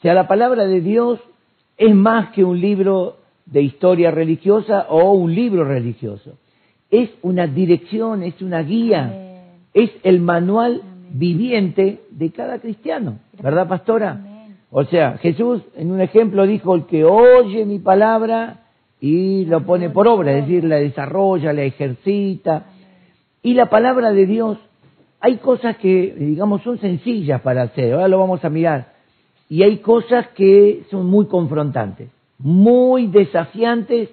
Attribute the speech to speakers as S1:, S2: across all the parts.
S1: O sea, la palabra de Dios es más que un libro de historia religiosa o un libro religioso. Es una dirección, es una guía, es el manual viviente de cada cristiano, ¿verdad, pastora? O sea, Jesús en un ejemplo dijo, el que oye mi palabra y lo pone por obra, es decir, la desarrolla, la ejercita. Y la palabra de Dios, hay cosas que, digamos, son sencillas para hacer, ahora lo vamos a mirar, y hay cosas que son muy confrontantes, muy desafiantes,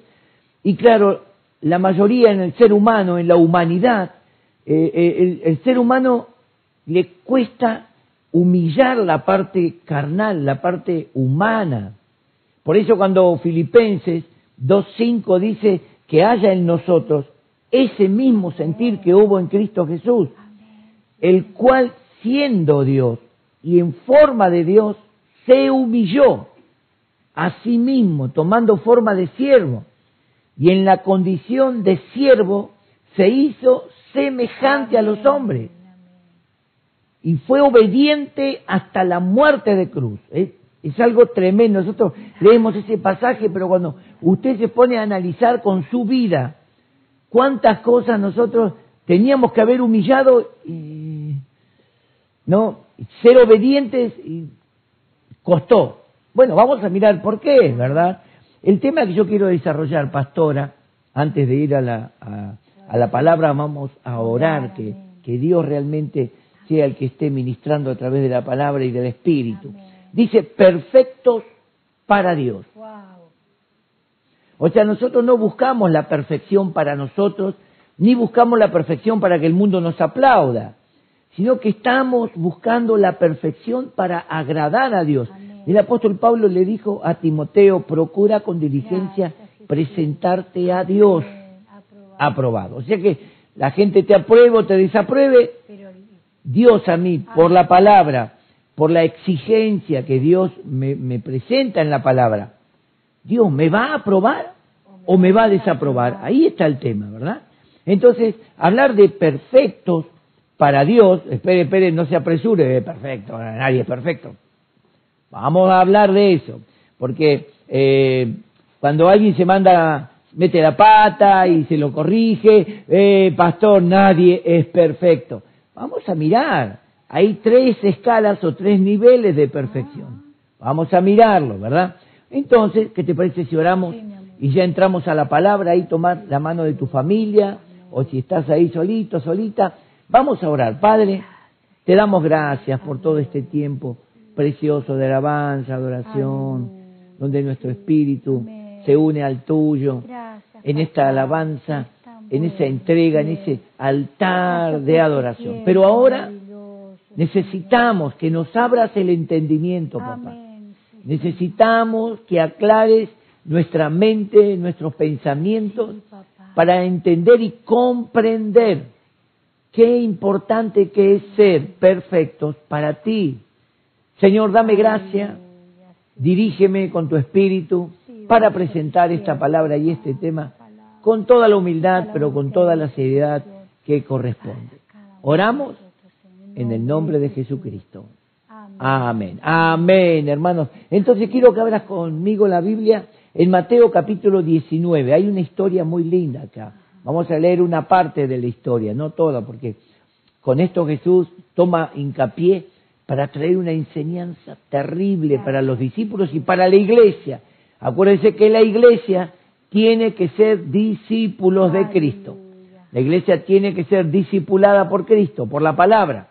S1: y claro, la mayoría en el ser humano, en la humanidad, eh, eh, el ser humano le cuesta humillar la parte carnal, la parte humana. Por eso cuando Filipenses 2.5 dice que haya en nosotros ese mismo sentir que hubo en Cristo Jesús, el cual siendo Dios y en forma de Dios, se humilló a sí mismo, tomando forma de siervo, y en la condición de siervo se hizo semejante a los hombres y fue obediente hasta la muerte de cruz. Es, algo tremendo. Nosotros leemos ese pasaje, pero cuando usted se pone a analizar con su vida cuántas cosas nosotros teníamos que haber humillado, y, no, ser obedientes y costó. Bueno, vamos a mirar por qué, ¿verdad? El tema que yo quiero desarrollar, pastora, antes de ir a la, a, la palabra, vamos a orar que, que Dios realmente sea el que esté ministrando a través de la palabra y del Espíritu. Dice, perfectos para Dios. O sea, nosotros no buscamos la perfección para nosotros, ni buscamos la perfección para que el mundo nos aplauda, sino que estamos buscando la perfección para agradar a Dios. El apóstol Pablo le dijo a Timoteo, procura con diligencia presentarte a Dios aprobado. O sea que la gente te apruebe o te desapruebe, Dios a mí, por la palabra, por la exigencia que Dios me, presenta en la palabra, Dios me va a aprobar o me va a desaprobar. Ahí está el tema, ¿verdad? Entonces, hablar de perfectos para Dios, espere, espere, no se apresure de perfecto, nadie es perfecto. Vamos a hablar de eso, porque eh, cuando alguien se manda, mete la pata y se lo corrige, eh, pastor, nadie es perfecto. Vamos a mirar. Hay tres escalas o tres niveles de perfección. Vamos a mirarlo, ¿verdad? Entonces, ¿qué te parece si oramos y ya entramos a la palabra, ahí tomar la mano de tu familia, o si estás ahí solito, solita, vamos a orar. Padre, te damos gracias por todo este tiempo precioso de alabanza, adoración, donde nuestro espíritu se une al tuyo en esta alabanza en esa entrega, en ese altar de adoración. Pero ahora necesitamos que nos abras el entendimiento, papá. Necesitamos que aclares nuestra mente, nuestros pensamientos, para entender y comprender qué importante que es ser perfectos para ti. Señor, dame gracia, dirígeme con tu espíritu para presentar esta palabra y este tema con toda la humildad, pero con toda la seriedad que corresponde. Oramos en el nombre de Jesucristo. Amén. Amén, hermanos. Entonces quiero que abras conmigo la Biblia en Mateo capítulo 19. Hay una historia muy linda acá. Vamos a leer una parte de la historia, no toda, porque con esto Jesús toma hincapié para traer una enseñanza terrible para los discípulos y para la iglesia. Acuérdense que la iglesia tiene que ser discípulos de Cristo. La iglesia tiene que ser discipulada por Cristo, por la palabra.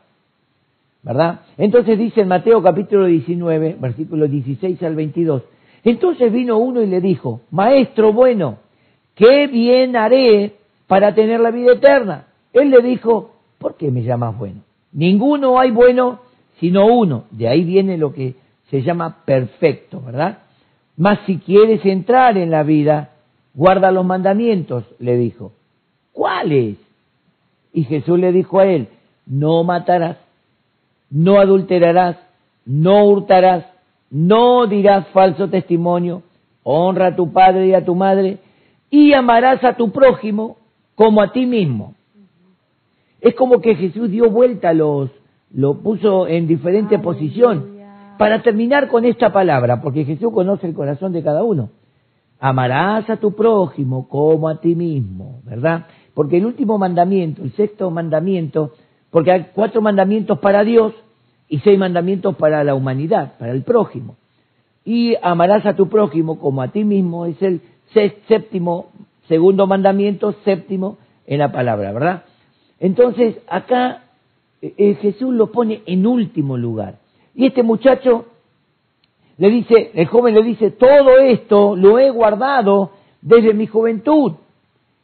S1: ¿Verdad? Entonces dice en Mateo capítulo 19, versículos 16 al 22. Entonces vino uno y le dijo, Maestro bueno, ¿qué bien haré para tener la vida eterna? Él le dijo, ¿por qué me llamas bueno? Ninguno hay bueno sino uno. De ahí viene lo que se llama perfecto, ¿verdad? Mas si quieres entrar en la vida, guarda los mandamientos, le dijo. ¿Cuáles? Y Jesús le dijo a él, no matarás, no adulterarás, no hurtarás, no dirás falso testimonio, honra a tu padre y a tu madre, y amarás a tu prójimo como a ti mismo. Es como que Jesús dio vuelta a los, lo puso en diferente posición. Para terminar con esta palabra, porque Jesús conoce el corazón de cada uno. Amarás a tu prójimo como a ti mismo, ¿verdad? Porque el último mandamiento, el sexto mandamiento, porque hay cuatro mandamientos para Dios y seis mandamientos para la humanidad, para el prójimo. Y amarás a tu prójimo como a ti mismo es el séptimo, segundo mandamiento, séptimo en la palabra, ¿verdad? Entonces, acá eh, eh, Jesús lo pone en último lugar. Y este muchacho le dice, el joven le dice, todo esto lo he guardado desde mi juventud.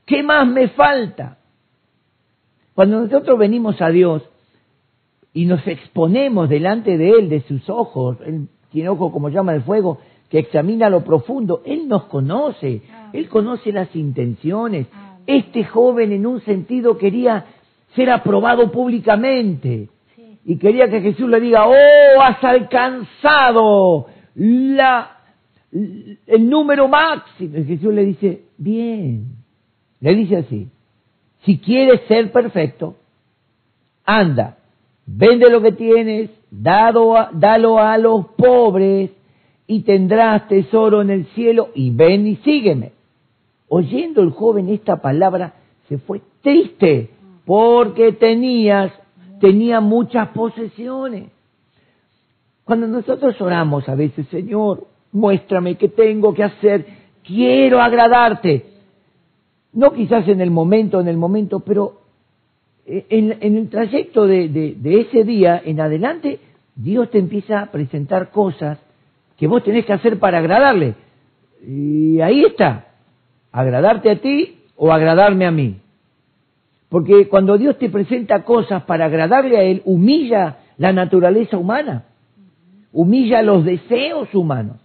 S1: ¿Qué más me falta? Cuando nosotros venimos a Dios y nos exponemos delante de Él, de sus ojos, Él tiene ojos como llama de fuego, que examina lo profundo, Él nos conoce, Él conoce las intenciones. Este joven en un sentido quería ser aprobado públicamente y quería que Jesús le diga, oh, has alcanzado la, el número máximo. Y Jesús le dice, bien, le dice así, si quieres ser perfecto, anda, vende lo que tienes, dado dalo a los pobres y tendrás tesoro en el cielo y ven y sígueme. Oyendo el joven esta palabra, se fue triste porque tenías, tenía muchas posesiones. Cuando nosotros oramos a veces, Señor, muéstrame qué tengo que hacer, quiero agradarte. No quizás en el momento, en el momento, pero en, el trayecto de, de ese día en adelante, Dios te empieza a presentar cosas que vos tenés que hacer para agradarle. Y ahí está, agradarte a ti o agradarme a mí. Porque cuando Dios te presenta cosas para agradarle a Él, humilla la naturaleza humana, humilla los deseos humanos.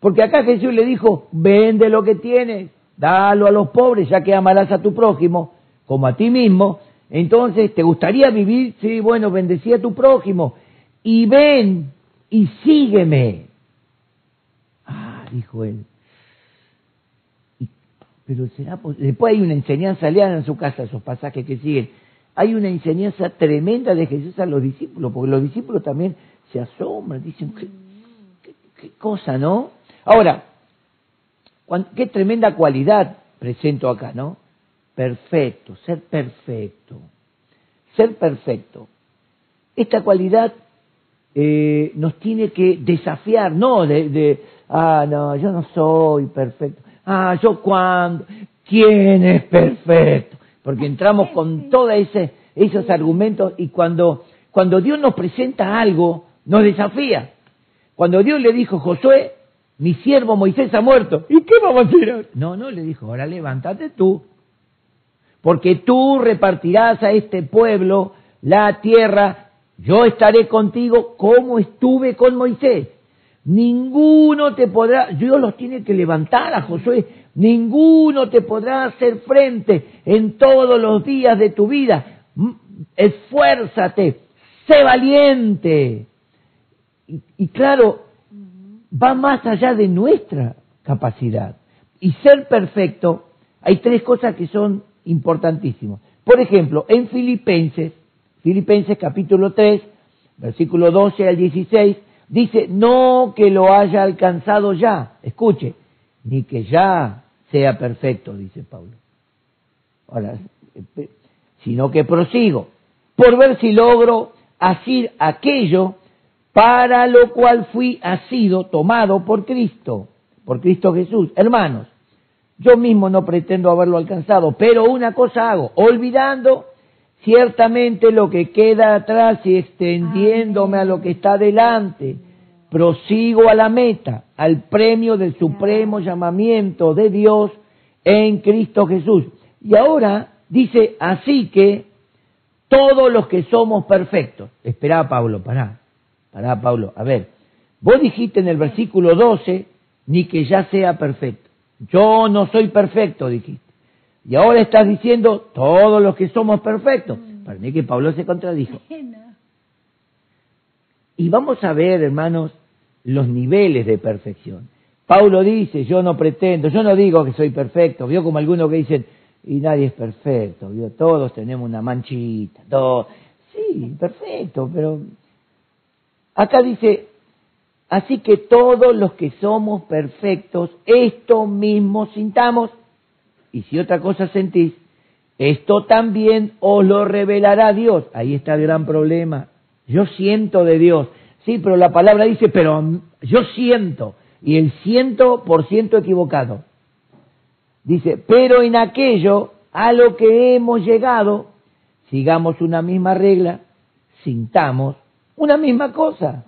S1: Porque acá Jesús le dijo, vende lo que tienes, dalo a los pobres, ya que amarás a tu prójimo como a ti mismo. Entonces, ¿te gustaría vivir? Sí, bueno, bendecí a tu prójimo. Y ven y sígueme. Ah, dijo él, pero será después hay una enseñanza, lean en su casa esos pasajes que siguen. Hay una enseñanza tremenda de Jesús a los discípulos, porque los discípulos también se asombran, dicen, qué, cosa, ¿no? Ahora, qué tremenda cualidad presento acá, ¿no? Perfecto, ser perfecto, ser perfecto. Esta cualidad eh, nos tiene que desafiar, no de, ah, no, yo no soy perfecto. Ah, yo cuando, ¿quién es perfecto? Porque entramos con todos esos argumentos y cuando, cuando Dios nos presenta algo, nos desafía. Cuando Dios le dijo, Josué, mi siervo Moisés ha muerto, ¿y qué vamos a hacer? No, no, le dijo, ahora levántate tú, porque tú repartirás a este pueblo la tierra, yo estaré contigo como estuve con Moisés. Ninguno te podrá, Dios los tiene que levantar a Josué, ninguno te podrá hacer frente en todos los días de tu vida. Esfuérzate, sé valiente. Y, claro, va más allá de nuestra capacidad. Y ser perfecto, hay tres cosas que son importantísimas. Por ejemplo, en Filipenses, Filipenses capítulo 3, versículo 12 al 16, Dice, no que lo haya alcanzado ya, escuche, ni que ya sea perfecto, dice Pablo. Ahora, sino que prosigo, por ver si logro asir aquello para lo cual fui asido, tomado por Cristo, por Cristo Jesús. Hermanos, yo mismo no pretendo haberlo alcanzado, pero una cosa hago, olvidando ciertamente lo que queda atrás y extendiéndome a lo que está delante, prosigo a la meta, al premio del supremo llamamiento de Dios en Cristo Jesús. Y ahora dice, así que todos los que somos perfectos, espera Pablo, pará, pará Pablo, a ver, vos dijiste en el versículo 12, ni que ya sea perfecto. Yo no soy perfecto, dijiste. Y ahora estás diciendo todos los que somos perfectos. Mm. Para mí que Pablo se contradijo. Y vamos a ver, hermanos, los niveles de perfección. Paulo dice, yo no pretendo, yo no digo que soy perfecto, vio como algunos que dicen, y nadie es perfecto, vio, todos tenemos una manchita, todos, sí, perfecto, pero acá dice, Así que todos los que somos perfectos, esto mismo sintamos. Y si otra cosa sentís, esto también os lo revelará Dios. Ahí está el gran problema. Yo siento de Dios. Sí, pero la palabra dice, pero yo siento. Y el ciento por ciento equivocado. Dice, pero en aquello a lo que hemos llegado, sigamos una misma regla, sintamos una misma cosa.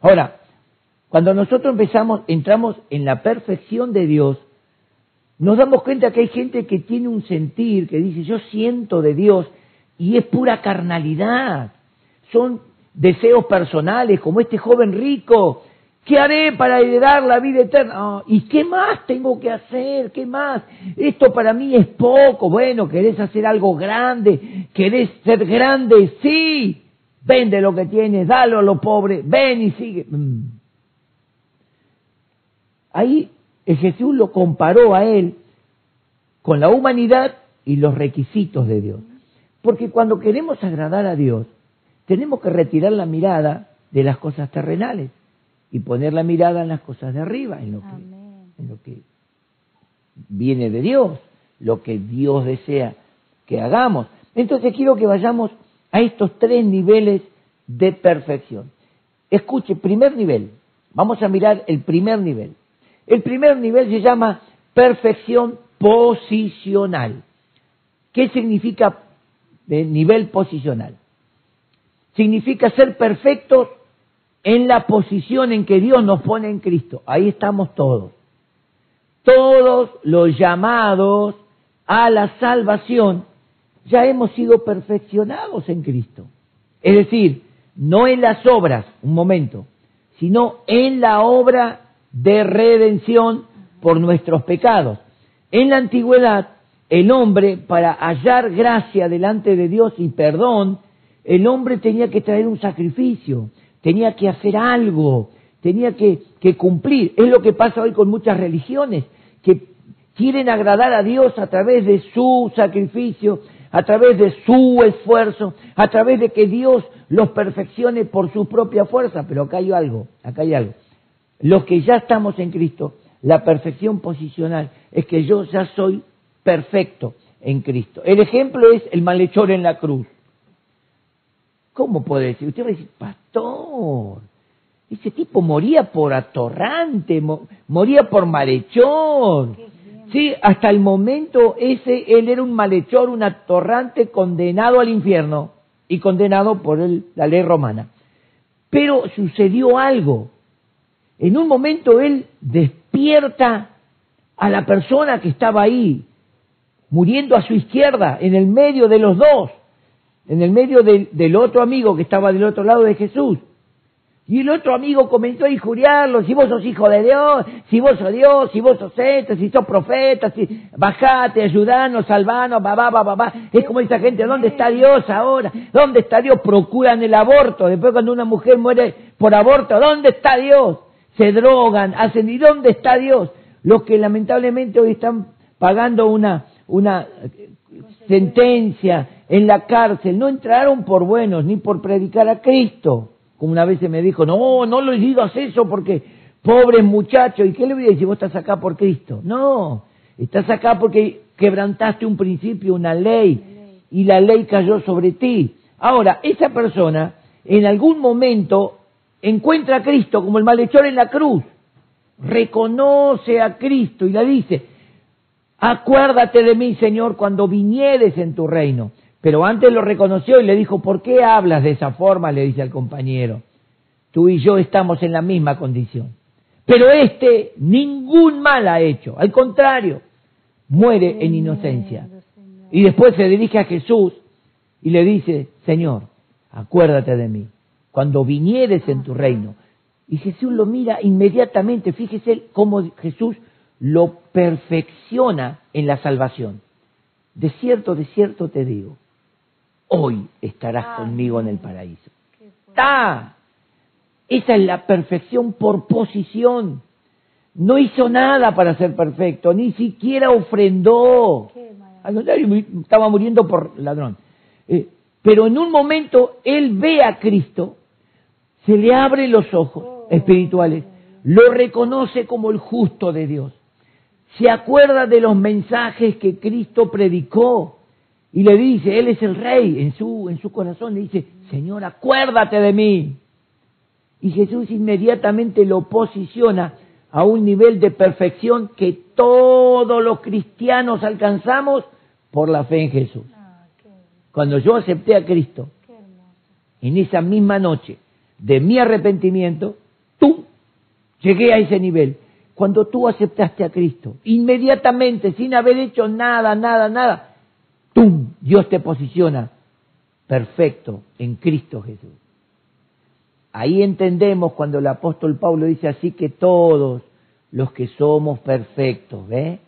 S1: Ahora, cuando nosotros empezamos, entramos en la perfección de Dios, nos damos cuenta que hay gente que tiene un sentir, que dice, yo siento de Dios, y es pura carnalidad. Son deseos personales, como este joven rico. ¿Qué haré para heredar la vida eterna? Ah, ¿Y qué más tengo que hacer? ¿Qué más? Esto para mí es poco. Bueno, ¿querés hacer algo grande? ¿Querés ser grande? Sí. Vende lo que tienes, dalo a los pobres, ven y sigue. Mm. Ahí Jesús lo comparó a él con la humanidad y los requisitos de Dios. Porque cuando queremos agradar a Dios, tenemos que retirar la mirada de las cosas terrenales y poner la mirada en las cosas de arriba, en lo, que, en lo que viene de Dios, lo que Dios desea que hagamos. Entonces quiero que vayamos a estos tres niveles de perfección. Escuche, primer nivel, vamos a mirar el primer nivel. El primer nivel se llama perfección posicional. ¿Qué significa nivel posicional? Significa ser perfectos en la posición en que Dios nos pone en Cristo. Ahí estamos todos. Todos los llamados a la salvación ya hemos sido perfeccionados en Cristo. Es decir, no en las obras, un momento, sino en la obra de redención por nuestros pecados. En la antigüedad, el hombre, para hallar gracia delante de Dios y perdón, el hombre tenía que traer un sacrificio, tenía que hacer algo, tenía que, cumplir. Es lo que pasa hoy con muchas religiones, que quieren agradar a Dios a través de su sacrificio, a través de su esfuerzo, a través de que Dios los perfeccione por su propia fuerza. Pero acá hay algo, acá hay algo. Los que ya estamos en Cristo, la perfección posicional es que yo ya soy perfecto en Cristo. El ejemplo es el malhechor en la cruz. ¿Cómo puede decir? Usted va a decir, pastor, ese tipo moría por atorrante, moría por malhechor. Sí, hasta el momento ese, él era un malhechor, un atorrante condenado al infierno y condenado por la ley romana. Pero sucedió algo. En un momento él despierta a la persona que estaba ahí, muriendo a su izquierda, en el medio de los dos en el medio del, otro amigo que estaba del otro lado de Jesús. Y el otro amigo comenzó a injuriarlo, si vos sos hijo de Dios, si vos sos Dios, si vos sos este, si sos profeta, si bajate, ayudanos, salvanos, babá, babá, babá. Es como esa gente, ¿dónde está Dios ahora? ¿Dónde está Dios? Procuran el aborto. Después cuando una mujer muere por aborto, ¿dónde está Dios? Se drogan, hacen, ¿y dónde está Dios? Los que lamentablemente hoy están pagando una, una sentencia en la cárcel, no entraron por buenos ni por predicar a Cristo. Como una vez se me dijo, no, no lo digas eso porque pobre muchacho, ¿y qué le voy a decir? Vos estás acá por Cristo. No, estás acá porque quebrantaste un principio, una ley, y la ley cayó sobre ti. Ahora, esa persona en algún momento encuentra a Cristo como el malhechor en la cruz, reconoce a Cristo y le dice, acuérdate de mí, Señor, cuando vinieres en tu reino. Pero antes lo reconoció y le dijo, ¿por qué hablas de esa forma? Le dice al compañero. Tú y yo estamos en la misma condición. Pero este ningún mal ha hecho. Al contrario, muere en inocencia. Y después se dirige a Jesús y le dice, Señor, acuérdate de mí, cuando vinieres en tu reino. Y Jesús lo mira inmediatamente, fíjese cómo Jesús lo perfecciona en la salvación. De cierto, de cierto te digo, hoy estarás conmigo en el paraíso. Está. Esa es la perfección por posición. No hizo nada para ser perfecto, ni siquiera ofrendó. Al contrario, estaba muriendo por ladrón. Eh, pero en un momento él ve a Cristo, se le abren los ojos espirituales, lo reconoce como el justo de Dios. Se acuerda de los mensajes que Cristo predicó y le dice, Él es el rey, en su, en su corazón le dice, Señor, acuérdate de mí. Y Jesús inmediatamente lo posiciona a un nivel de perfección que todos los cristianos alcanzamos por la fe en Jesús.
S2: Ah,
S1: Cuando yo acepté a Cristo, en esa misma noche de mi arrepentimiento, tú llegué a ese nivel. Cuando tú aceptaste a Cristo, inmediatamente, sin haber hecho nada, nada, nada, ¡tum! Dios te posiciona perfecto en Cristo Jesús. Ahí entendemos cuando el apóstol Pablo dice así que todos los que somos perfectos, ¿ve?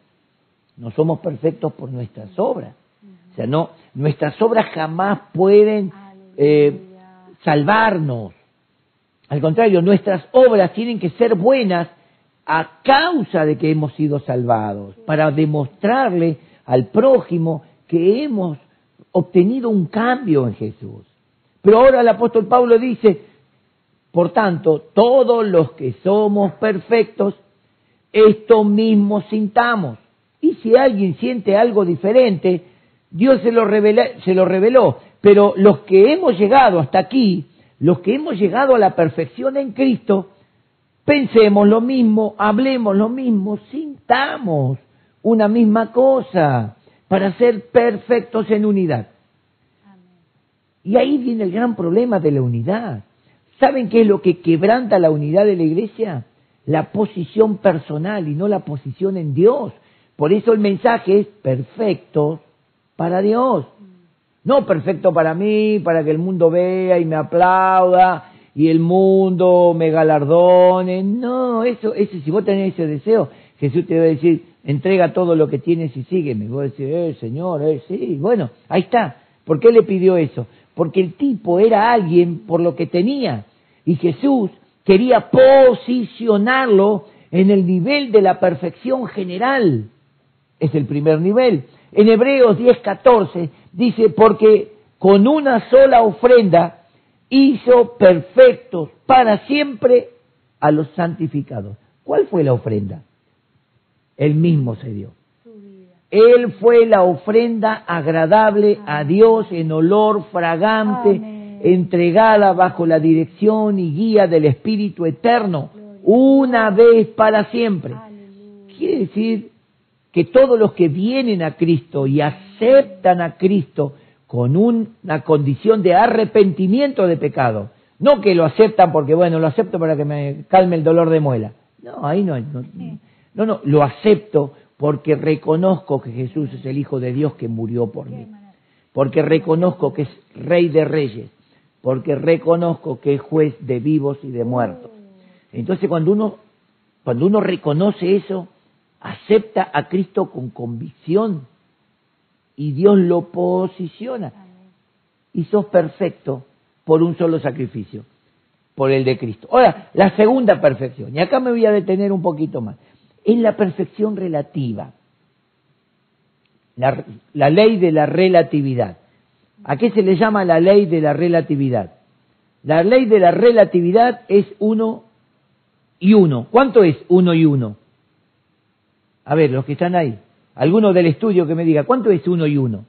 S1: No somos perfectos por nuestras obras. O sea, no, nuestras obras jamás pueden eh, salvarnos. Al contrario, nuestras obras tienen que ser buenas a causa de que hemos sido salvados, para demostrarle al prójimo que hemos obtenido un cambio en Jesús. Pero ahora el apóstol Pablo dice, por tanto, todos los que somos perfectos, esto mismo sintamos. Y si alguien siente algo diferente, Dios se lo, revela- se lo reveló. Pero los que hemos llegado hasta aquí, los que hemos llegado a la perfección en Cristo, pensemos lo mismo, hablemos lo mismo, sintamos una misma cosa para ser perfectos en unidad.
S2: Amén.
S1: Y ahí viene el gran problema de la unidad. ¿Saben qué es lo que quebranta la unidad de la iglesia? La posición personal y no la posición en Dios. Por eso el mensaje es perfecto para Dios. No perfecto para mí, para que el mundo vea y me aplauda y el mundo me galardone. No, eso, eso si vos tenés ese deseo, Jesús te va a decir, entrega todo lo que tienes y sígueme. Y vos decís, eh, Señor, eh, sí, bueno, ahí está. ¿Por qué le pidió eso? Porque el tipo era alguien por lo que tenía. Y Jesús quería posicionarlo en el nivel de la perfección general. Es el primer nivel. En Hebreos 10:14 dice, porque con una sola ofrenda hizo perfectos para siempre a los santificados. ¿Cuál fue la ofrenda? Él mismo se dio. Él fue la ofrenda agradable a Dios en olor fragante,
S2: Amén.
S1: entregada bajo la dirección y guía del Espíritu Eterno, una vez para siempre.
S2: Aleluya.
S1: Quiere decir que todos los que vienen a Cristo y aceptan a Cristo con un- una condición de arrepentimiento de pecado, no que lo aceptan porque, bueno, lo acepto para que me calme el dolor de muela. No, ahí no, no, no, no, lo acepto porque reconozco que Jesús es el Hijo de Dios que murió por mí, porque reconozco que es Rey de Reyes, porque reconozco que es juez de vivos y de muertos. Entonces cuando uno, cuando uno reconoce eso, acepta a Cristo con convicción y Dios lo posiciona y sos perfecto por un solo sacrificio, por el de Cristo. Ahora, la segunda perfección, y acá me voy a detener un poquito más, es la perfección relativa, la, la ley de la relatividad. ¿A qué se le llama la ley de la relatividad? La ley de la relatividad es uno y uno. ¿Cuánto es uno y uno? A ver, los que están ahí, alguno del estudio que me diga, ¿cuánto es uno y uno?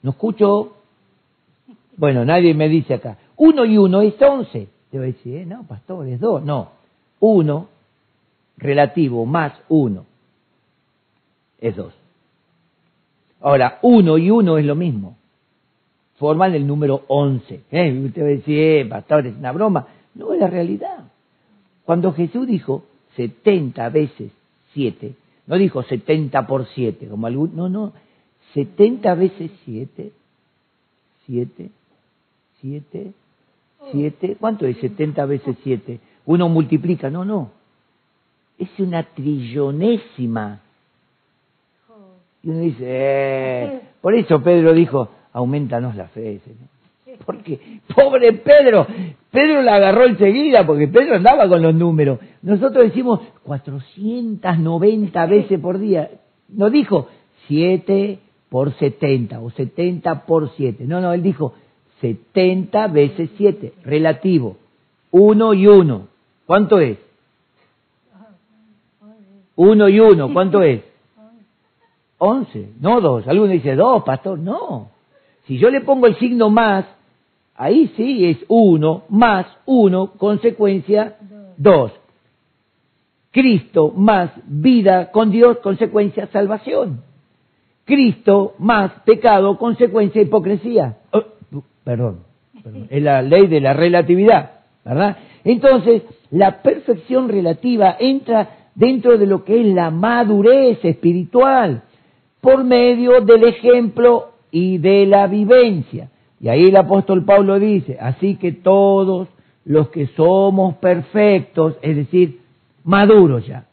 S1: No escucho. Bueno, nadie me dice acá. Uno y uno es once. Te voy a decir, eh, no, pastor, es dos. No. Uno relativo más uno es dos. Ahora, uno y uno es lo mismo. Forman el número once. Eh, usted va a decir, eh, pastor, es una broma. No, es la realidad. Cuando Jesús dijo 70 veces 7, no dijo 70 por 7, como algún, no, no, 70 veces 7, 7, 7, 7, ¿cuánto es 70 veces 7? Uno multiplica, no, no, es una trillonésima. Y uno dice, eh, por eso Pedro dijo, aumentanos la fe, Señor. Porque, pobre Pedro, Pedro la agarró enseguida, porque Pedro andaba con los números. Nosotros decimos 490 veces por día. No dijo 7 por 70 o 70 por 7. No, no, él dijo 70 veces 7, relativo. 1 y 1. ¿Cuánto es? 1 y 1, ¿cuánto es? 11, no 2. Alguno dice 2, pastor, no. Si yo le pongo el signo más, ahí sí es 1 más 1, consecuencia 2. Cristo más vida con Dios, consecuencia salvación. Cristo más pecado, consecuencia hipocresía. Oh, perdón, perdón, es la ley de la relatividad, ¿verdad? Entonces, la perfección relativa entra dentro de lo que es la madurez espiritual por medio del ejemplo y de la vivencia. Y ahí el apóstol Pablo dice, así que todos los que somos perfectos, es decir, maduros ya.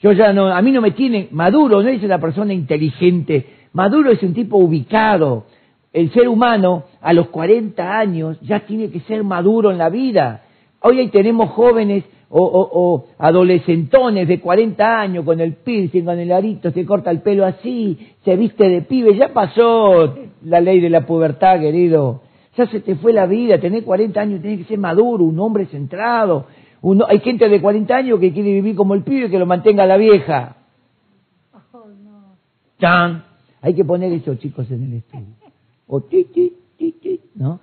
S1: Yo ya no, a mí no me tiene, maduro no es una persona inteligente, maduro es un tipo ubicado. El ser humano a los 40 años ya tiene que ser maduro en la vida. Hoy ahí tenemos jóvenes o, o, adolescentones de 40 años con el piercing, con el arito, se corta el pelo así, se viste de pibe, ya pasó la ley de la pubertad, querido. Ya se te fue la vida, tenés 40 años, tenés que ser maduro, un hombre centrado, hay gente de 40 años que quiere vivir como el pibe y que lo mantenga la vieja.
S2: Oh.
S1: Hay que poner esos chicos en el estudio. O ti, ti, ti, ti, ¿no?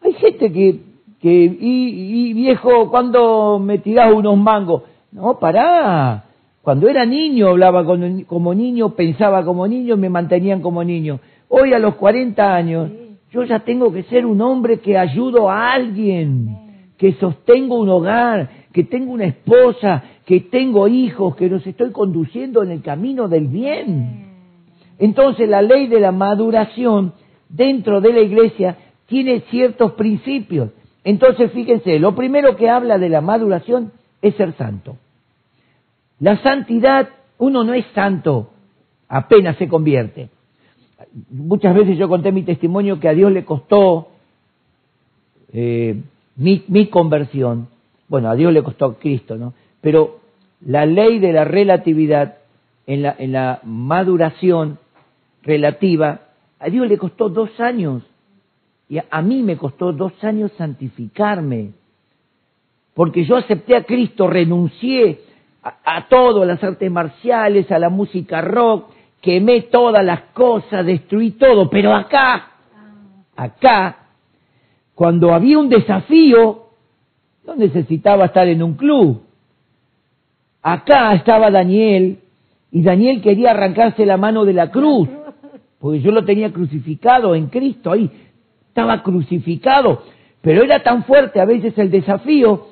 S1: Hay gente que, que y, viejo, cuando me tirás unos mangos? No, pará. Cuando era niño hablaba como niño, pensaba como niño, me mantenían como niño. Hoy a los 40 años, yo ya tengo que ser un hombre que ayudo a alguien que sostengo un hogar, que tengo una esposa, que tengo hijos, que los estoy conduciendo en el camino del bien. Entonces la ley de la maduración dentro de la iglesia tiene ciertos principios. Entonces fíjense, lo primero que habla de la maduración es ser santo. La santidad, uno no es santo apenas se convierte. Muchas veces yo conté mi testimonio que a Dios le costó eh, mi, conversión, bueno, a Dios le costó Cristo, ¿no? Pero la ley de la relatividad en la, en la maduración relativa, a Dios le costó dos años. Y a, mí me costó dos años santificarme. Porque yo acepté a Cristo, renuncié a, a todo, a las artes marciales, a la música rock, quemé todas las cosas, destruí todo. Pero acá, acá, cuando había un desafío, no necesitaba estar en un club. Acá estaba Daniel y Daniel quería arrancarse la mano de la cruz, porque yo lo tenía crucificado en Cristo, ahí estaba crucificado, pero era tan fuerte a veces el desafío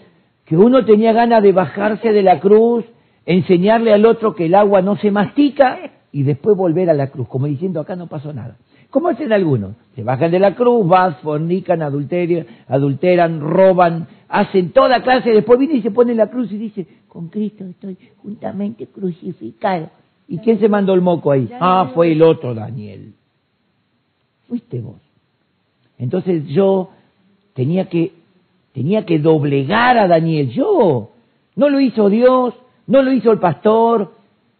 S1: que uno tenía ganas de bajarse de la cruz, enseñarle al otro que el agua no se mastica y después volver a la cruz, como diciendo acá no pasó nada. ¿Cómo hacen algunos? Se bajan de la cruz, van, fornican, adulterian, adulteran, roban, hacen toda clase, después viene y se pone en la cruz y dice, con Cristo estoy juntamente crucificado. ¿Y quién se mandó el moco ahí? Ah, fue el otro Daniel. Fuiste vos. Entonces yo tenía que, tenía que doblegar a Daniel, yo. No lo hizo Dios, no lo hizo el pastor,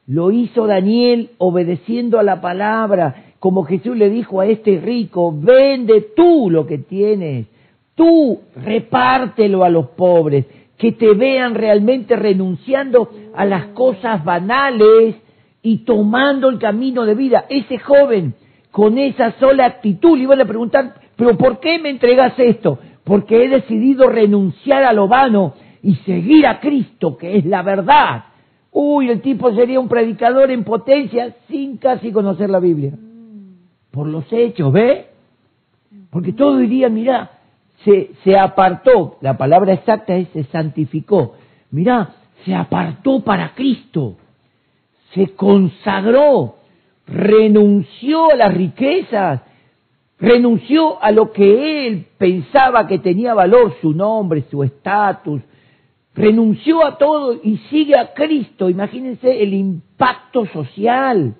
S1: lo hizo Daniel obedeciendo a la palabra como Jesús le dijo a este rico, vende tú lo que tienes, tú repártelo a los pobres, que te vean realmente renunciando a las cosas banales y tomando el camino de vida. Ese joven, con esa sola actitud, le iban a preguntar, pero ¿por qué me entregas esto? Porque he decidido renunciar a lo vano y seguir a Cristo, que es la verdad. Uy, el tipo sería un predicador en potencia sin casi conocer la Biblia por los hechos, ¿ve? Porque todo diría, mira, se, se apartó, la palabra exacta es se santificó, mira, se apartó para Cristo, se consagró, renunció a las riquezas, renunció a lo que él pensaba que tenía valor, su nombre, su estatus, renunció a todo y sigue a Cristo. Imagínense el impacto social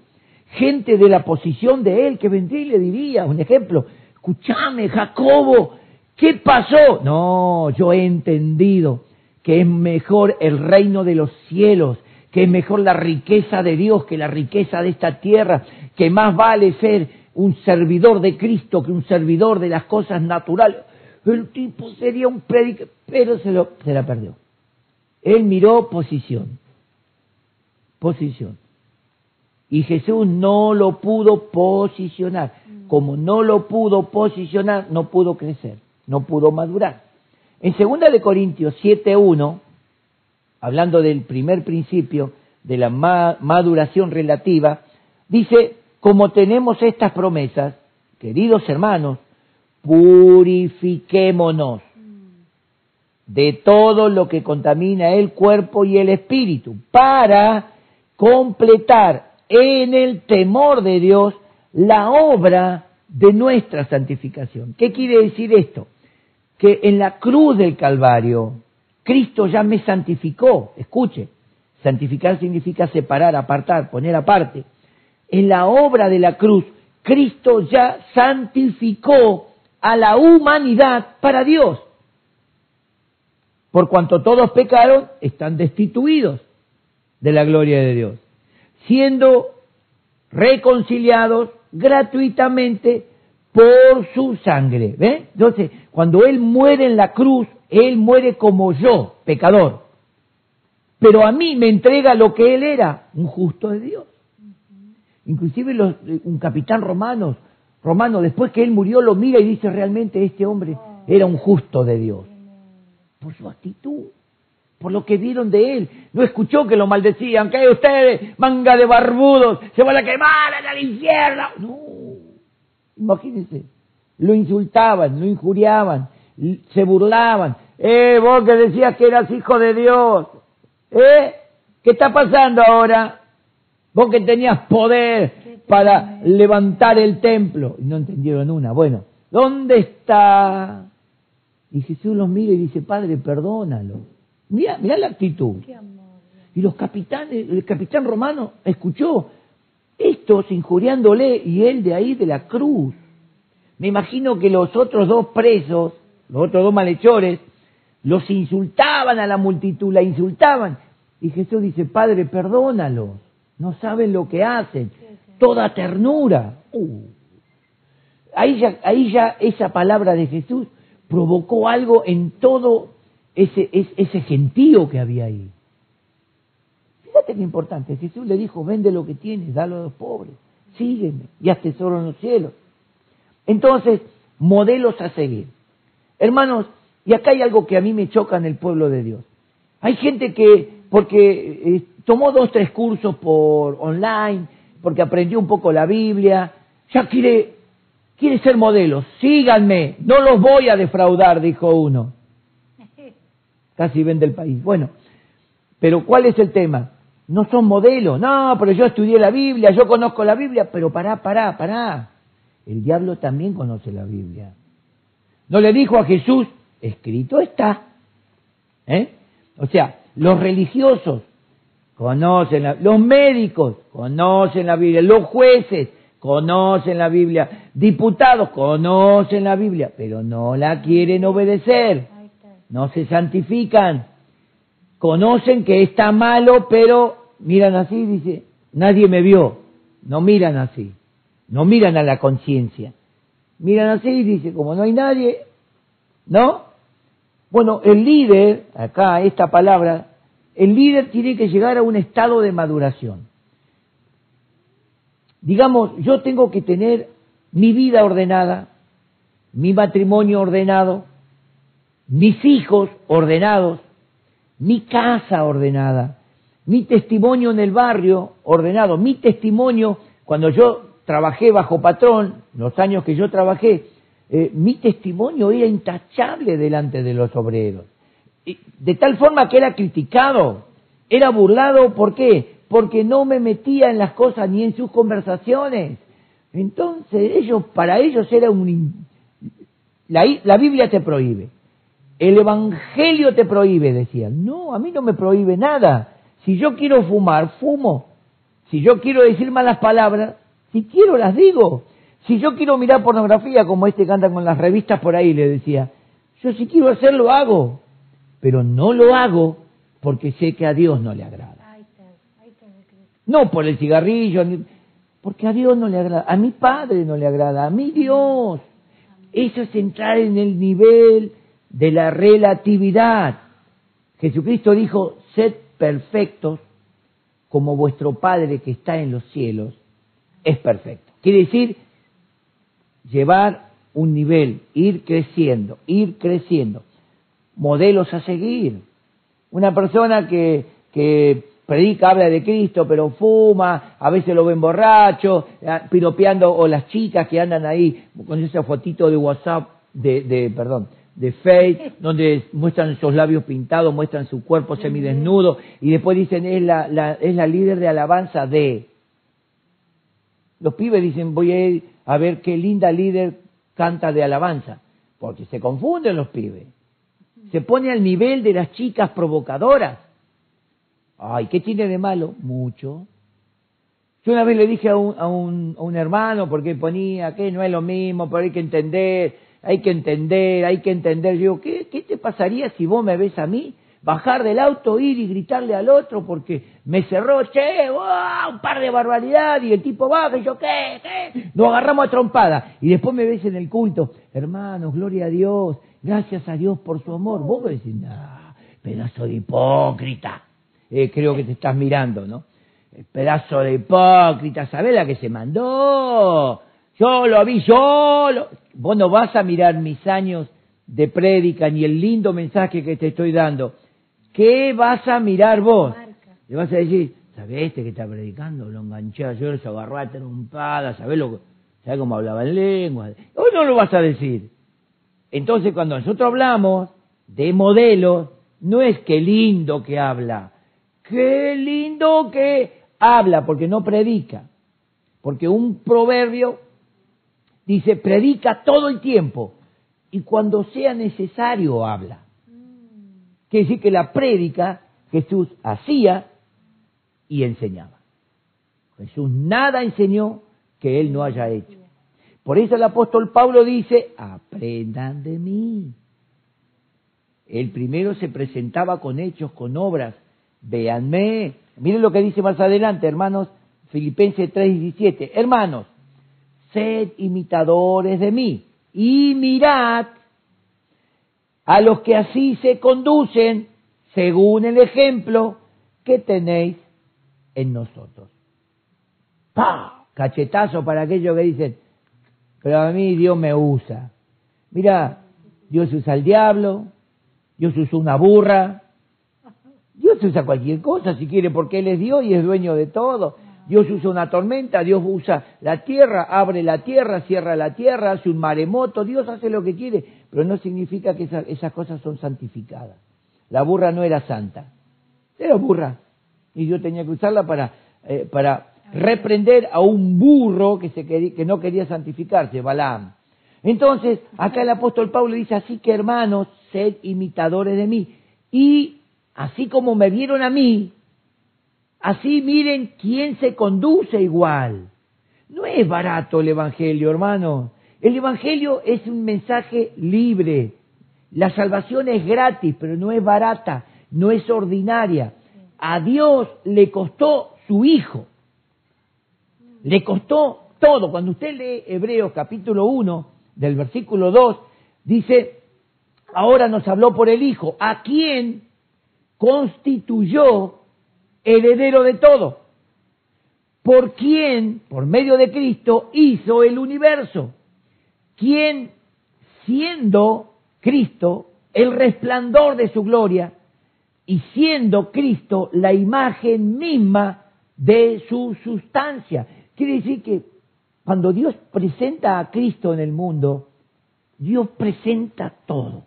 S1: gente de la posición de él que vendría y le diría, un ejemplo, escúchame Jacobo, ¿qué pasó? No, yo he entendido que es mejor el reino de los cielos, que es mejor la riqueza de Dios que la riqueza de esta tierra, que más vale ser un servidor de Cristo que un servidor de las cosas naturales. El tipo sería un predicador, pero se, lo, se la perdió. Él miró posición, posición. Y Jesús no lo pudo posicionar. Como no lo pudo posicionar, no pudo crecer, no pudo madurar. En 2 de Corintios 7.1, hablando del primer principio de la maduración relativa, dice, como tenemos estas promesas, queridos hermanos, purifiquémonos de todo lo que contamina el cuerpo y el espíritu, para completar en el temor de Dios la obra de nuestra santificación. ¿Qué quiere decir esto? Que en la cruz del Calvario, Cristo ya me santificó. Escuche, santificar significa separar, apartar, poner aparte en la obra de la cruz, Cristo ya santificó a la humanidad para Dios. Por cuanto todos pecaron, están destituidos de la gloria de Dios, siendo reconciliados gratuitamente por su sangre. Entonces, cuando Él muere en la cruz, Él muere como yo, pecador. Pero a mí me entrega lo que Él era, un justo de Dios. Inclusive los, un capitán romano, romano, después que él murió, lo mira y dice, realmente este hombre era un justo de Dios. Por su actitud, por lo que vieron de él. No escuchó que lo maldecían, que ustedes, manga de barbudos, se van a quemar al infierno. No, imagínense, lo insultaban, lo injuriaban, se burlaban. Eh, vos que decías que eras hijo de Dios, ¿eh? ¿Qué está pasando ahora? Vos que tenías poder para levantar el templo. Y no entendieron una. Bueno, ¿dónde está? Y Jesús los mira y dice, Padre, perdónalo. Mira, mira la actitud. Y los capitanes, el capitán romano escuchó estos injuriándole y él de ahí de la cruz. Me imagino que los otros dos presos, los otros dos malhechores, los insultaban a la multitud, la insultaban. Y Jesús dice, Padre, perdónalo no saben lo que hacen, toda ternura. Uh. Ahí, ya, ahí ya esa palabra de Jesús provocó algo en todo ese, ese gentío que había ahí. Fíjate qué importante, Jesús le dijo, vende lo que tienes, dalo a los pobres, sígueme y haz tesoro en los cielos. Entonces, modelos a seguir. Hermanos, y acá hay algo que a mí me choca en el pueblo de Dios. Hay gente que, porque eh, tomó dos, tres cursos por online, porque aprendió un poco la Biblia, ya quiere, quiere ser modelo, síganme, no los voy a defraudar, dijo uno. Casi vende el país. Bueno, pero ¿cuál es el tema? No son modelos, no, pero yo estudié la Biblia, yo conozco la Biblia, pero pará, pará, pará. El diablo también conoce la Biblia. No le dijo a Jesús, escrito está. ¿Eh? O sea, los religiosos conocen la, los médicos conocen la Biblia, los jueces conocen la Biblia, diputados conocen la Biblia, pero no la quieren obedecer, no se santifican, conocen que está malo, pero miran así, dice, nadie me vio, no miran así, no miran a la conciencia, miran así, dice, como no hay nadie, ¿no? Bueno, el líder, acá esta palabra, el líder tiene que llegar a un estado de maduración. Digamos, yo tengo que tener mi vida ordenada, mi matrimonio ordenado, mis hijos ordenados, mi casa ordenada, mi testimonio en el barrio ordenado, mi testimonio cuando yo trabajé bajo patrón, los años que yo trabajé, eh, mi testimonio era intachable delante de los obreros de tal forma que era criticado, era burlado, ¿por qué? Porque no me metía en las cosas ni en sus conversaciones. Entonces, ellos, para ellos era un... La, la Biblia te prohíbe, el Evangelio te prohíbe, decían. No, a mí no me prohíbe nada. Si yo quiero fumar, fumo. Si yo quiero decir malas palabras, si quiero las digo. Si yo quiero mirar pornografía, como este canta con las revistas por ahí, le decía, yo si quiero hacerlo, hago pero no lo hago porque sé que a Dios no le agrada. No por el cigarrillo, Porque a Dios no le agrada, a mi Padre no le agrada, a mi Dios. Eso es entrar en el nivel de la relatividad. Jesucristo dijo, sed perfectos como vuestro Padre que está en los cielos es perfecto. Quiere decir, llevar un nivel, ir creciendo, ir creciendo. Modelos a seguir. Una persona que, que predica, habla de Cristo, pero fuma, a veces lo ven borracho, ah, piropeando, o las chicas que andan ahí con esa fotito de WhatsApp, de, de perdón, de Faith, donde muestran sus labios pintados, muestran su cuerpo semidesnudo, y después dicen, es la, la, es la líder de alabanza de... Los pibes dicen, voy a ir a ver qué linda líder canta de alabanza, porque se confunden los pibes. Se pone al nivel de las chicas provocadoras. Ay, ¿qué tiene de malo? Mucho. Yo una vez le dije a un, a un, a un hermano, porque ponía que no es lo mismo, pero hay que entender, hay que entender, hay que entender. Yo digo, ¿qué, ¿qué te pasaría si vos me ves a mí? Bajar del auto, ir y gritarle al otro porque me cerró, che, un par de barbaridad, y el tipo baja y yo, ¿qué? ¿Qué? Nos agarramos a trompada. Y después me ves en el culto, hermanos, gloria a Dios, gracias a Dios por su amor. Vos decís, nah, pedazo de hipócrita. Eh, creo que te estás mirando, ¿no? El pedazo de hipócrita, ¿sabés la que se mandó? Yo lo vi, yo lo... Vos no vas a mirar mis años de prédica ni el lindo mensaje que te estoy dando. ¿Qué vas a mirar vos? Le vas a decir, ¿sabés este que está predicando? Lo enganché ayer, se agarró a trompada, ¿sabés lo ¿Sabés cómo hablaba en lengua? Hoy no lo vas a decir. Entonces, cuando nosotros hablamos de modelos, no es que lindo que habla, qué lindo que habla, porque no predica. Porque un proverbio dice, predica todo el tiempo y cuando sea necesario habla. Quiere decir que la prédica Jesús hacía y enseñaba. Jesús nada enseñó que él no haya hecho. Por eso el apóstol Pablo dice, aprendan de mí. Él primero se presentaba con hechos, con obras. Véanme. Miren lo que dice más adelante, hermanos, Filipenses 3:17. Hermanos, sed imitadores de mí y mirad a los que así se conducen según el ejemplo que tenéis en nosotros. ¡Pah! Cachetazo para aquellos que dicen, pero a mí Dios me usa. Mira, Dios usa al diablo, Dios usa una burra, Dios usa cualquier cosa si quiere, porque Él es Dios y es dueño de todo. Dios usa una tormenta, Dios usa la tierra, abre la tierra, cierra la tierra, hace un maremoto, Dios hace lo que quiere, pero no significa que esas cosas son santificadas. La burra no era santa, era burra, y Dios tenía que usarla para, eh, para reprender a un burro que, se que no quería santificarse, Balaam. Entonces, acá el apóstol Pablo dice, así que hermanos, sed imitadores de mí. Y así como me vieron a mí, Así miren quién se conduce igual. No es barato el Evangelio, hermano. El Evangelio es un mensaje libre. La salvación es gratis, pero no es barata, no es ordinaria. A Dios le costó su Hijo. Le costó todo. Cuando usted lee Hebreos capítulo 1, del versículo 2, dice, ahora nos habló por el Hijo, a quien constituyó heredero de todo, por quien, por medio de Cristo, hizo el universo, quien, siendo Cristo el resplandor de su gloria, y siendo Cristo la imagen misma de su sustancia. Quiere decir que cuando Dios presenta a Cristo en el mundo, Dios presenta todo.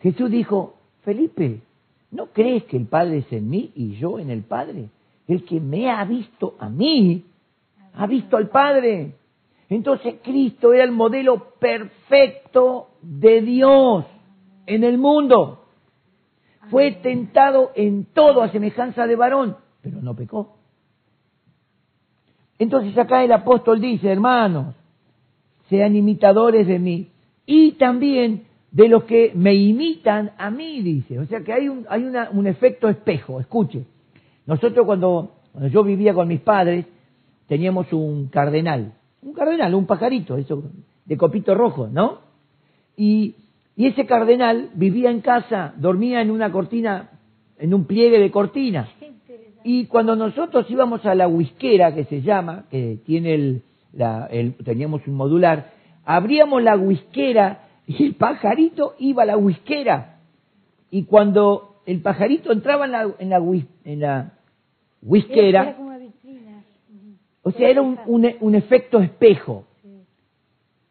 S1: Jesús dijo, Felipe, ¿No crees que el Padre es en mí y yo en el Padre? El que me ha visto a mí, ha visto al Padre. Entonces Cristo era el modelo perfecto de Dios en el mundo. Fue tentado en todo a semejanza de varón, pero no pecó. Entonces acá el apóstol dice, hermanos, sean imitadores de mí y también de los que me imitan a mí, dice. O sea que hay un, hay un efecto espejo, escuche. Nosotros cuando, cuando yo vivía con mis padres, teníamos un cardenal, un cardenal, un pajarito, eso de copito rojo, ¿no? Y, y ese cardenal vivía en casa, dormía en una cortina, en un pliegue de cortina. Y cuando nosotros íbamos a la whiskera, que se llama, que tiene el, la, el- teníamos un modular, abríamos la whiskera y el pajarito iba a la whiskera. Y cuando el pajarito entraba en la, en la, en la
S2: Era
S1: whiskera,
S2: como una vitrina. Ujú.
S1: o sea, era un, un- un efecto espejo.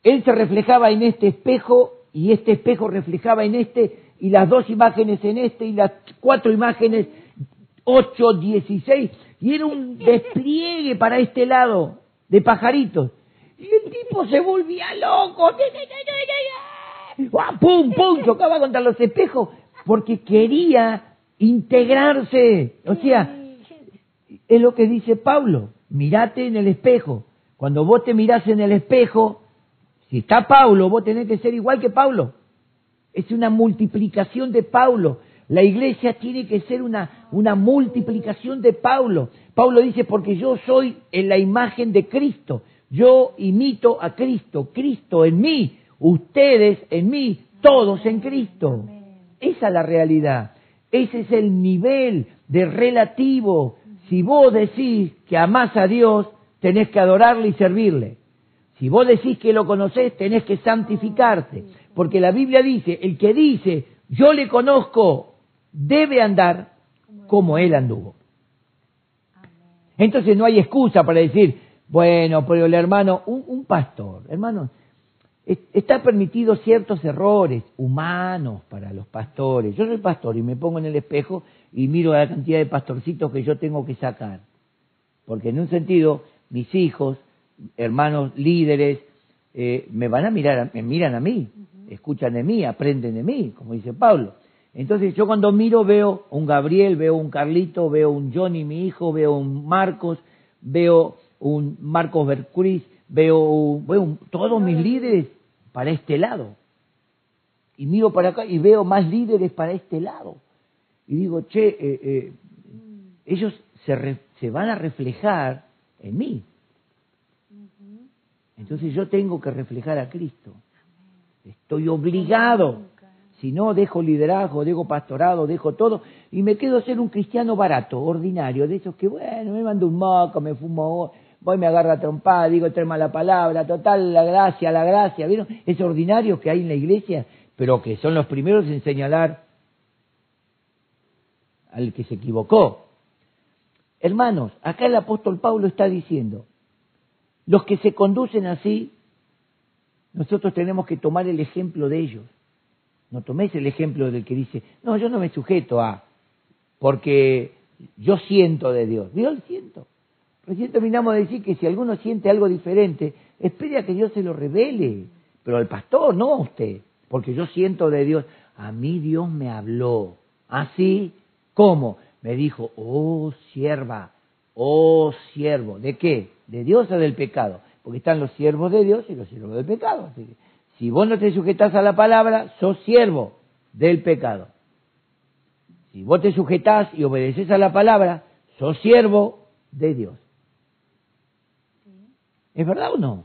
S1: Él se reflejaba en este espejo y este espejo reflejaba en este y las dos imágenes en este y las cuatro imágenes, ocho, dieciséis, y era un despliegue para este lado de pajaritos. Y el tipo se volvía loco. ¡Guau! ¡Pum, pum! Chocaba contra los espejos porque quería integrarse. O sea, es lo que dice Pablo. Mirate en el espejo. Cuando vos te mirás en el espejo, si está Pablo, vos tenés que ser igual que Pablo. Es una multiplicación de Pablo. La iglesia tiene que ser una, una multiplicación de Pablo. Pablo dice, porque yo soy en la imagen de Cristo. Yo imito a Cristo. Cristo en mí. Ustedes en mí. Todos en Cristo. Esa es la realidad. Ese es el nivel de relativo. Si vos decís que amás a Dios, tenés que adorarle y servirle. Si vos decís que lo conocés, tenés que santificarte. Porque la Biblia dice, el que dice, yo le conozco, debe andar como él anduvo. Entonces no hay excusa para decir, bueno, pero el hermano, un, pastor, hermano, es- está permitido ciertos errores humanos para los pastores. Yo soy pastor y me pongo en el espejo y miro la cantidad de pastorcitos que yo tengo que sacar. Porque en un sentido, mis hijos, hermanos líderes, eh, me van a mirar, me miran a mí, escuchan de mí, aprenden de mí, como dice Pablo. Entonces yo cuando miro veo un Gabriel, veo un Carlito, veo un Johnny, mi hijo, veo un Marcos, veo un Marcos Bercruis, veo, un- veo un- todos mis líderes para este lado. Y miro para acá y veo más líderes para este lado. Y digo, che, eh, eh, ellos se, re- se van a reflejar en mí. Entonces yo tengo que reflejar a Cristo. Estoy obligado. Si no, dejo liderazgo, dejo pastorado, dejo todo y me quedo ser un cristiano barato, ordinario, de esos que, bueno, me mando un moco, me fumo, voy, me agarra trompada, digo tres malas palabras, total, la gracia, la gracia, ¿vieron? Es ordinario que hay en la iglesia, pero que son los primeros en señalar al que se equivocó. Hermanos, acá el apóstol Pablo está diciendo, los que se conducen así, nosotros tenemos que tomar el ejemplo de ellos. No toméis el ejemplo del que dice, no, yo no me sujeto a, porque yo siento de Dios. Dios siento. Recién terminamos de decir que si alguno siente algo diferente, espere a que Dios se lo revele. Pero al pastor, no a usted, porque yo siento de Dios. A mí Dios me habló. ¿Así? ¿Cómo? Me dijo, oh sierva, oh siervo. ¿De qué? ¿De Dios o del pecado? Porque están los siervos de Dios y los siervos del pecado. Así que, si vos no te sujetás a la palabra, sos siervo del pecado. Si vos te sujetás y obedeces a la palabra, sos siervo de Dios. ¿Es verdad o no?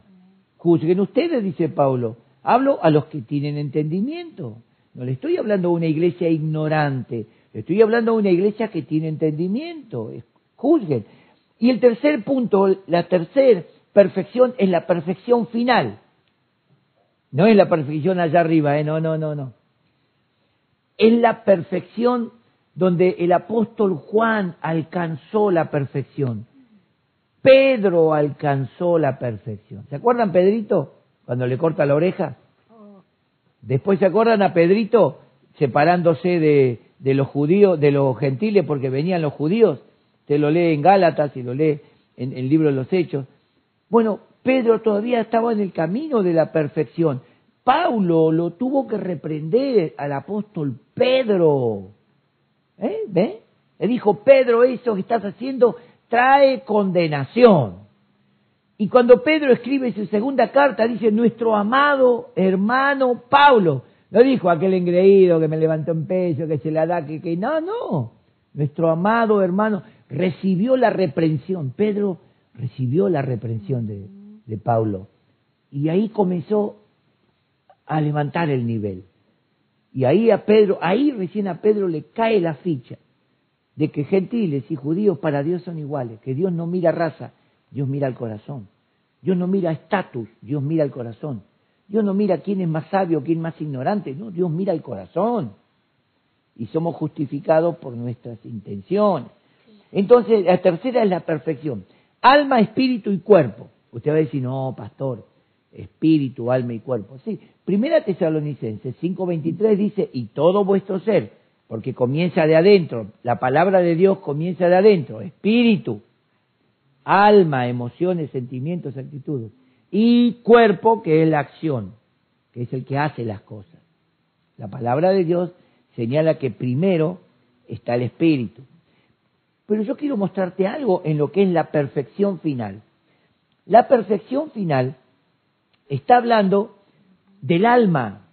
S1: Juzguen ustedes, dice Pablo. Hablo a los que tienen entendimiento. No le estoy hablando a una iglesia ignorante. Le estoy hablando a una iglesia que tiene entendimiento. Juzguen. Y el tercer punto, la tercera perfección es la perfección final. No es la perfección allá arriba, ¿eh? no, no, no, no. Es la perfección donde el apóstol Juan alcanzó la perfección. Pedro alcanzó la perfección. ¿Se acuerdan Pedrito cuando le corta la oreja? Después se acuerdan a Pedrito separándose de los judíos, de los gentiles, porque venían los judíos. Te lo lee en Gálatas y lo lee en el libro de los Hechos. Bueno, Pedro todavía estaba en el camino de la perfección. Paulo lo tuvo que reprender al apóstol Pedro. ¿Eh? Le dijo, Pedro, eso que estás haciendo trae condenación. Y cuando Pedro escribe su segunda carta, dice, nuestro amado hermano Pablo. No dijo aquel engreído que me levantó en peso, que se la da, que, que no, no. Nuestro amado hermano recibió la reprensión. Pedro recibió la reprensión de, de Pablo. Y ahí comenzó a levantar el nivel. Y ahí a Pedro, ahí recién a Pedro le cae la ficha de que gentiles y judíos para Dios son iguales, que Dios no mira raza, Dios mira el corazón. Dios no mira estatus, Dios mira el corazón. Dios no mira quién es más sabio, quién es más ignorante, no, Dios mira el corazón. Y somos justificados por nuestras intenciones. Entonces, la tercera es la perfección. Alma, espíritu y cuerpo. Usted va a decir, no, pastor, espíritu, alma y cuerpo. Sí, Primera Tesalonicenses 5:23 dice, y todo vuestro ser, porque comienza de adentro, la palabra de Dios comienza de adentro, espíritu, alma, emociones, sentimientos, actitudes, y cuerpo, que es la acción, que es el que hace las cosas. La palabra de Dios señala que primero está el espíritu. Pero yo quiero mostrarte algo en lo que es la perfección final. La perfección final está hablando del alma.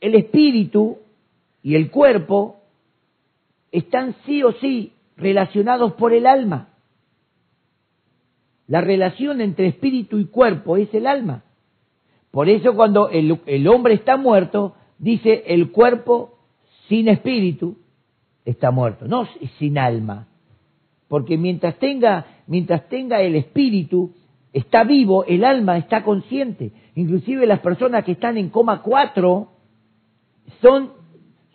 S1: El espíritu y el cuerpo están sí o sí relacionados por el alma. La relación entre espíritu y cuerpo es el alma. Por eso cuando el, hombre está muerto, dice el cuerpo sin espíritu está muerto, no sin alma. Porque mientras tenga, mientras tenga el espíritu, está vivo, el alma está consciente. Inclusive las personas que están en coma 4 son,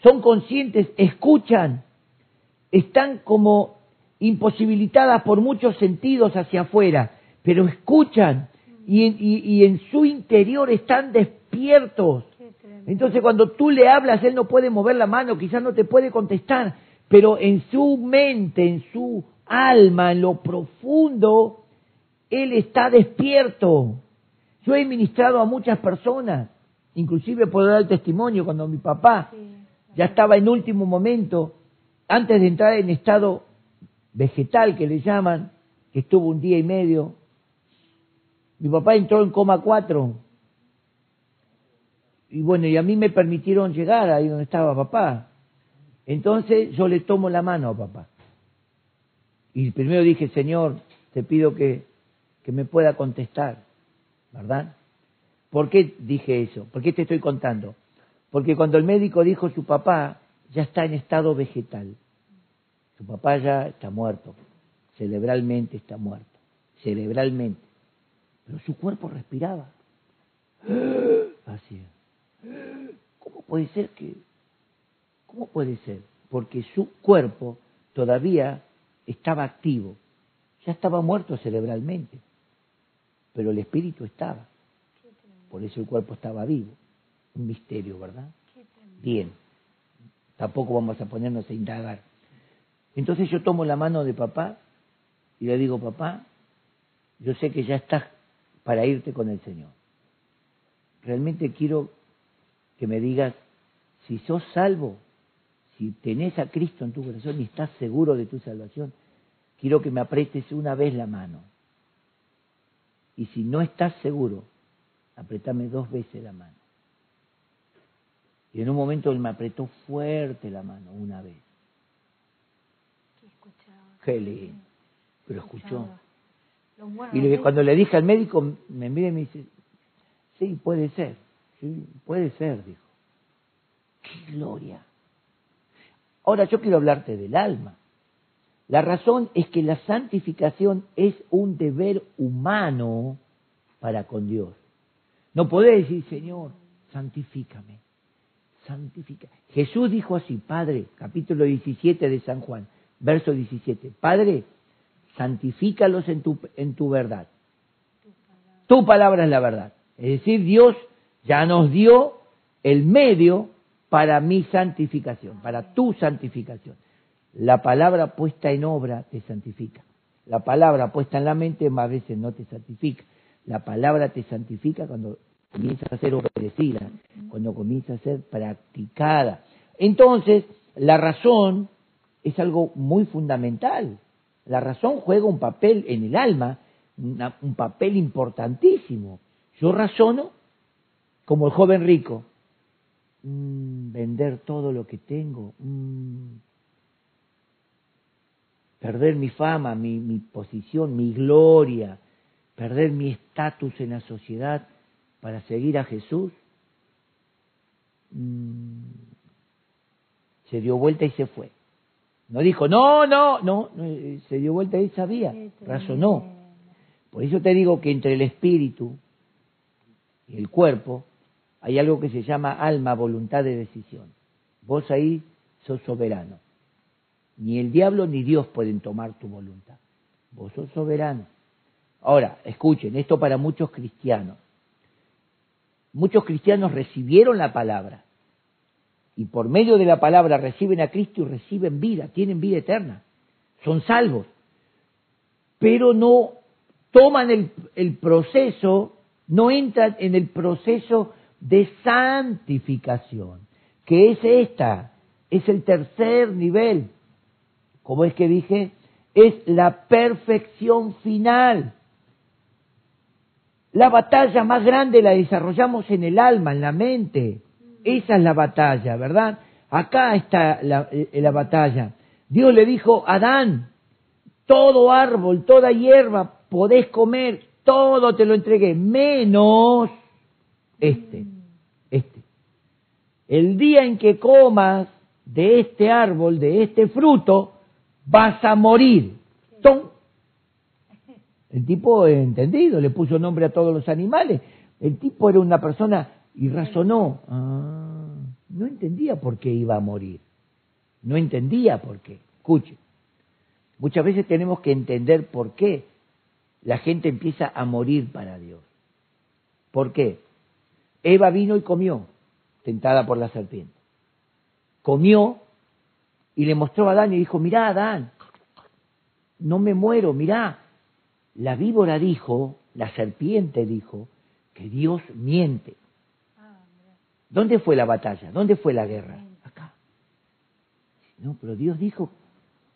S1: son conscientes, escuchan, están como imposibilitadas por muchos sentidos hacia afuera, pero escuchan y, y en su interior están despiertos. Entonces cuando tú le hablas, él no puede mover la mano, quizás no te puede contestar, pero en su mente, en su alma, en lo profundo, él está despierto. Yo he ministrado a muchas personas, inclusive puedo dar el testimonio cuando mi papá ya estaba en último momento, antes de entrar en estado vegetal que le llaman, que estuvo un día y medio. Mi papá entró en coma cuatro. Y bueno, y a mí me permitieron llegar ahí donde estaba papá. Entonces yo le tomo la mano a papá. Y primero dije, Señor, te pido que, que me pueda contestar, ¿verdad? ¿Por qué dije eso? ¿Por qué te estoy contando? Porque cuando el médico dijo su papá ya está en estado vegetal, su papá ya está muerto, cerebralmente está muerto, cerebralmente. Pero su cuerpo respiraba. Así. ¿Cómo puede ser que.? ¿Cómo puede ser? Porque su cuerpo todavía estaba activo. Ya estaba muerto cerebralmente. Pero el espíritu estaba. Por eso el cuerpo estaba vivo. Un misterio, ¿verdad? Bien. Tampoco vamos a ponernos a indagar. Entonces yo tomo la mano de papá y le digo, papá, yo sé que ya estás para irte con el Señor. Realmente quiero que me digas si sos salvo, si tenés a Cristo en tu corazón y estás seguro de tu salvación, quiero que me apretes una vez la mano. Y si no estás seguro, apretame dos veces la mano. Y en un momento él me apretó fuerte la mano, una vez. Qué Pero escuchó. Y cuando le dije al médico, me mira y me dice, sí, puede ser, sí, puede ser, dijo. ¡Qué gloria! Ahora yo quiero hablarte del alma. La razón es que la santificación es un deber humano para con Dios. No podés decir, Señor, santifícame, santifica. Jesús dijo así, Padre, capítulo 17 de San Juan, verso 17, Padre, santifícalos en tu, en tu verdad. Tu palabra es la verdad. Es decir, Dios ya nos dio el medio para mi santificación, para tu santificación. La palabra puesta en obra te santifica. La palabra puesta en la mente más veces no te santifica. La palabra te santifica cuando comienza a ser obedecida, cuando comienza a ser practicada. Entonces, la razón es algo muy fundamental. La razón juega un papel en el alma, un papel importantísimo. Yo razono como el joven rico. Mm, vender todo lo que tengo. Mm. perder mi fama, mi, mi posición, mi gloria, perder mi estatus en la sociedad para seguir a Jesús? Mm, se dio vuelta y se fue. No dijo, no, no, no, no, eh, se dio vuelta y sabía, razonó. Por eso te digo que entre el espíritu y el cuerpo hay algo que se llama alma, voluntad de decisión. Vos ahí sos soberano. Ni el diablo ni Dios pueden tomar tu voluntad. Vos sos soberano. Ahora, escuchen, esto para muchos cristianos. Muchos cristianos recibieron la palabra y por medio de la palabra reciben a Cristo y reciben vida, tienen vida eterna, son salvos, pero no toman el, el proceso, no entran en el proceso de santificación, que es esta, es el tercer nivel. Como es que dije, es la perfección final. La batalla más grande la desarrollamos en el alma, en la mente. Esa es la batalla, ¿verdad? Acá está la, eh, la batalla. Dios le dijo, Adán, todo árbol, toda hierba podés comer, todo te lo entregué, menos este, este. El día en que comas de este árbol, de este fruto, vas a morir. ¡Tom! El tipo entendido, le puso nombre a todos los animales. El tipo era una persona y razonó. Ah, no entendía por qué iba a morir. No entendía por qué. Escuche. Muchas veces tenemos que entender por qué la gente empieza a morir para Dios. ¿Por qué? Eva vino y comió, tentada por la serpiente. Comió y le mostró a Adán y dijo, mirá Adán, no me muero, mirá. La víbora dijo, la serpiente dijo, que Dios miente. ¿Dónde fue la batalla? ¿Dónde fue la guerra? Acá. No, pero Dios dijo,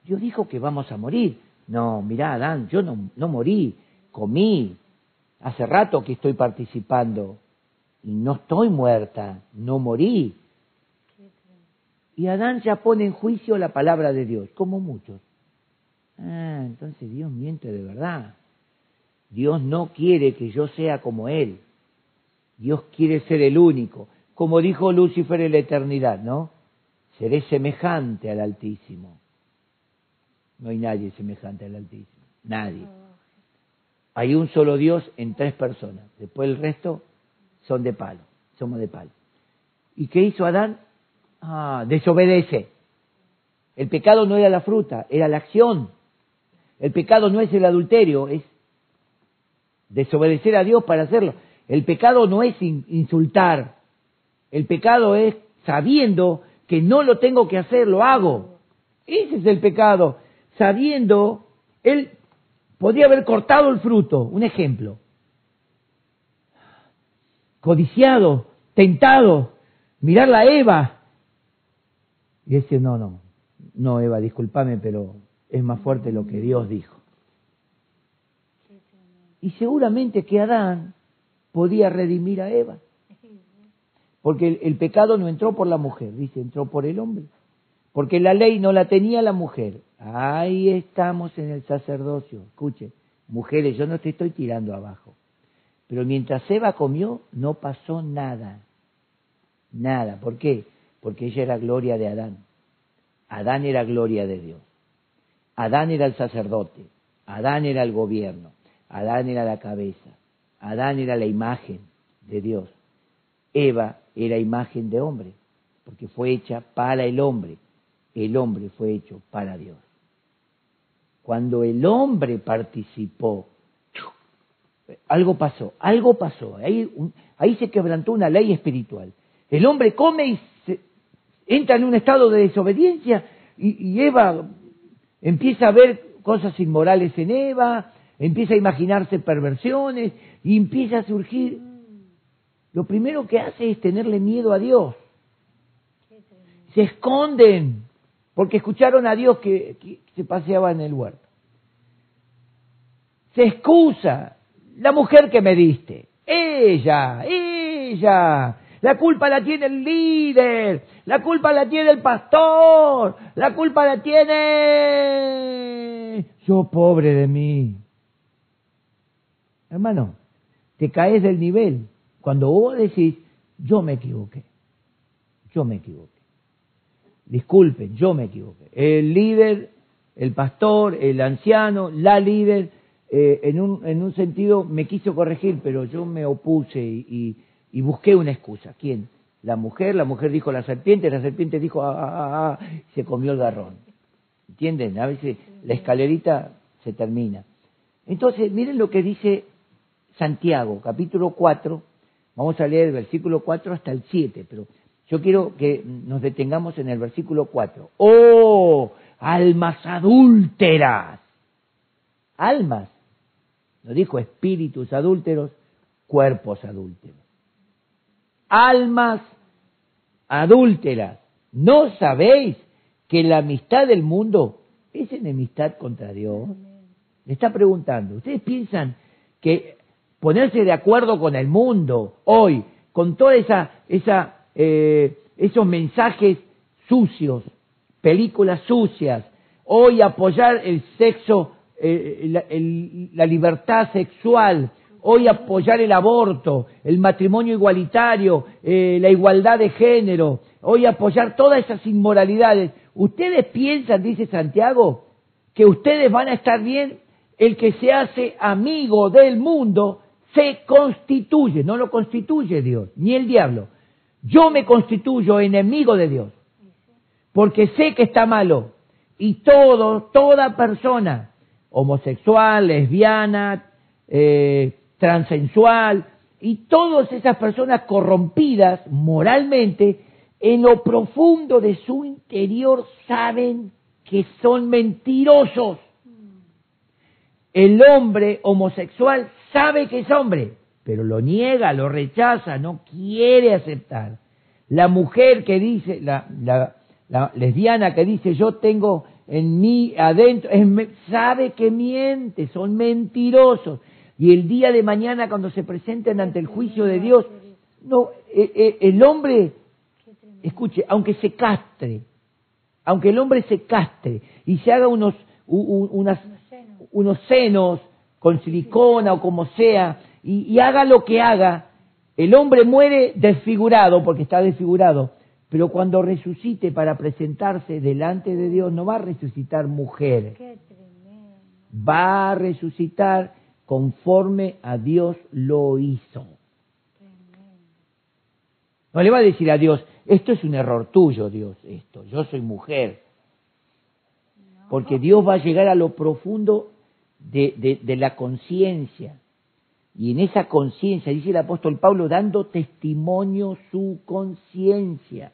S1: Dios dijo que vamos a morir. No, mirá, Adán, yo no, no morí, comí. Hace rato que estoy participando y no estoy muerta, no morí. Y Adán ya pone en juicio la palabra de Dios, como muchos. Ah, entonces Dios miente de verdad. Dios no quiere que yo sea como Él. Dios quiere ser el único. Como dijo Lucifer en la eternidad, ¿no? Seré semejante al Altísimo. No hay nadie semejante al Altísimo. Nadie.
S2: Oh,
S1: Hay un solo Dios en tres personas. Después el resto son de palo. Somos de palo. ¿Y qué hizo Adán? Ah, desobedece. El pecado no era la fruta, era la acción. El pecado no es el adulterio, es desobedecer a Dios para hacerlo. El pecado no es in- insultar. El pecado es sabiendo que no lo tengo que hacer, lo hago. Ese es el pecado. Sabiendo, él podría haber cortado el fruto. Un ejemplo. Codiciado, tentado, mirar la Eva. Y decir, no, no, no, Eva, discúlpame, pero es más fuerte lo que Dios dijo. Y seguramente que Adán podía redimir a Eva. Porque el, el pecado no entró por la mujer, dice, entró por el hombre. Porque la ley no la tenía la mujer. Ahí estamos en el sacerdocio. Escuche, mujeres, yo no te estoy tirando abajo. Pero mientras Eva comió, no pasó nada. Nada. ¿Por qué? Porque ella era gloria de Adán. Adán era gloria de Dios. Adán era el sacerdote. Adán era el gobierno. Adán era la cabeza. Adán era la imagen de Dios. Eva era imagen de hombre, porque fue hecha para el hombre. El hombre fue hecho para Dios. Cuando el hombre participó, algo pasó, algo pasó. Ahí, se quebrantó una ley espiritual. El hombre come y se- entra en un estado de desobediencia y, Eva empieza a ver cosas inmorales en Eva, empieza a imaginarse perversiones y empieza a surgir. Lo primero que hace es tenerle miedo a Dios. Se esconden porque escucharon a Dios que se paseaba en el huerto. Se excusa. La mujer que me diste, ella, ella, la culpa la tiene el líder, la culpa la tiene el pastor, la culpa la tiene yo pobre de mí. Hermano, te caes del nivel cuando vos decís, yo me equivoqué, yo me equivoqué. Disculpen, yo me equivoqué. El líder, el pastor, el anciano, la líder, eh, en, un, en un sentido me quiso corregir, pero yo me opuse y, y, y busqué una excusa. ¿Quién? La mujer, la mujer dijo la serpiente, la serpiente dijo, ah, ah, ah, ah, se comió el garrón. ¿Entienden? A veces la escalerita se termina. Entonces, miren lo que dice Santiago, capítulo 4, vamos a leer el versículo 4 hasta el 7, pero yo quiero que nos detengamos en el versículo 4. ¡Oh, almas adúlteras! Almas, no dijo espíritus adúlteros, cuerpos adúlteros. Almas adúlteras, ¿no sabéis que la amistad del mundo es enemistad contra Dios? Le está preguntando, ¿ustedes piensan que ponerse de acuerdo con el mundo hoy, con toda esa, esa eh, esos mensajes sucios, películas sucias, hoy apoyar el sexo, la libertad sexual, hoy apoyar el aborto, el matrimonio igualitario, eh, la igualdad de género, hoy apoyar todas esas inmoralidades. ¿Ustedes piensan, dice Santiago, que ustedes van a estar bien? El que se hace amigo del mundo se constituye, no lo constituye Dios, ni el diablo. Yo me constituyo enemigo de Dios, porque sé que está malo. Y todo, toda persona, homosexual, lesbiana, eh, y todas esas personas corrompidas moralmente, en lo profundo de su interior saben que son mentirosos. El hombre homosexual sabe que es hombre, pero lo niega, lo rechaza, no quiere aceptar. La mujer que dice, la, la, la lesbiana que dice yo tengo en mí adentro, sabe que miente, son mentirosos. Y el día de mañana cuando se presenten ante el juicio de Dios, no, eh, eh, el hombre, escuche, aunque se castre, aunque el hombre se castre y se haga unos, unos senos con silicona o como sea, y haga lo que haga, el hombre muere desfigurado porque está desfigurado, pero cuando resucite para presentarse delante de Dios no va a resucitar mujer, va a resucitar conforme a Dios lo hizo. No le va a decir a Dios, esto es un error tuyo, Dios, esto, yo soy mujer. Porque Dios va a llegar a lo profundo de, de, de la conciencia. Y en esa conciencia, dice el apóstol Pablo, dando testimonio su conciencia.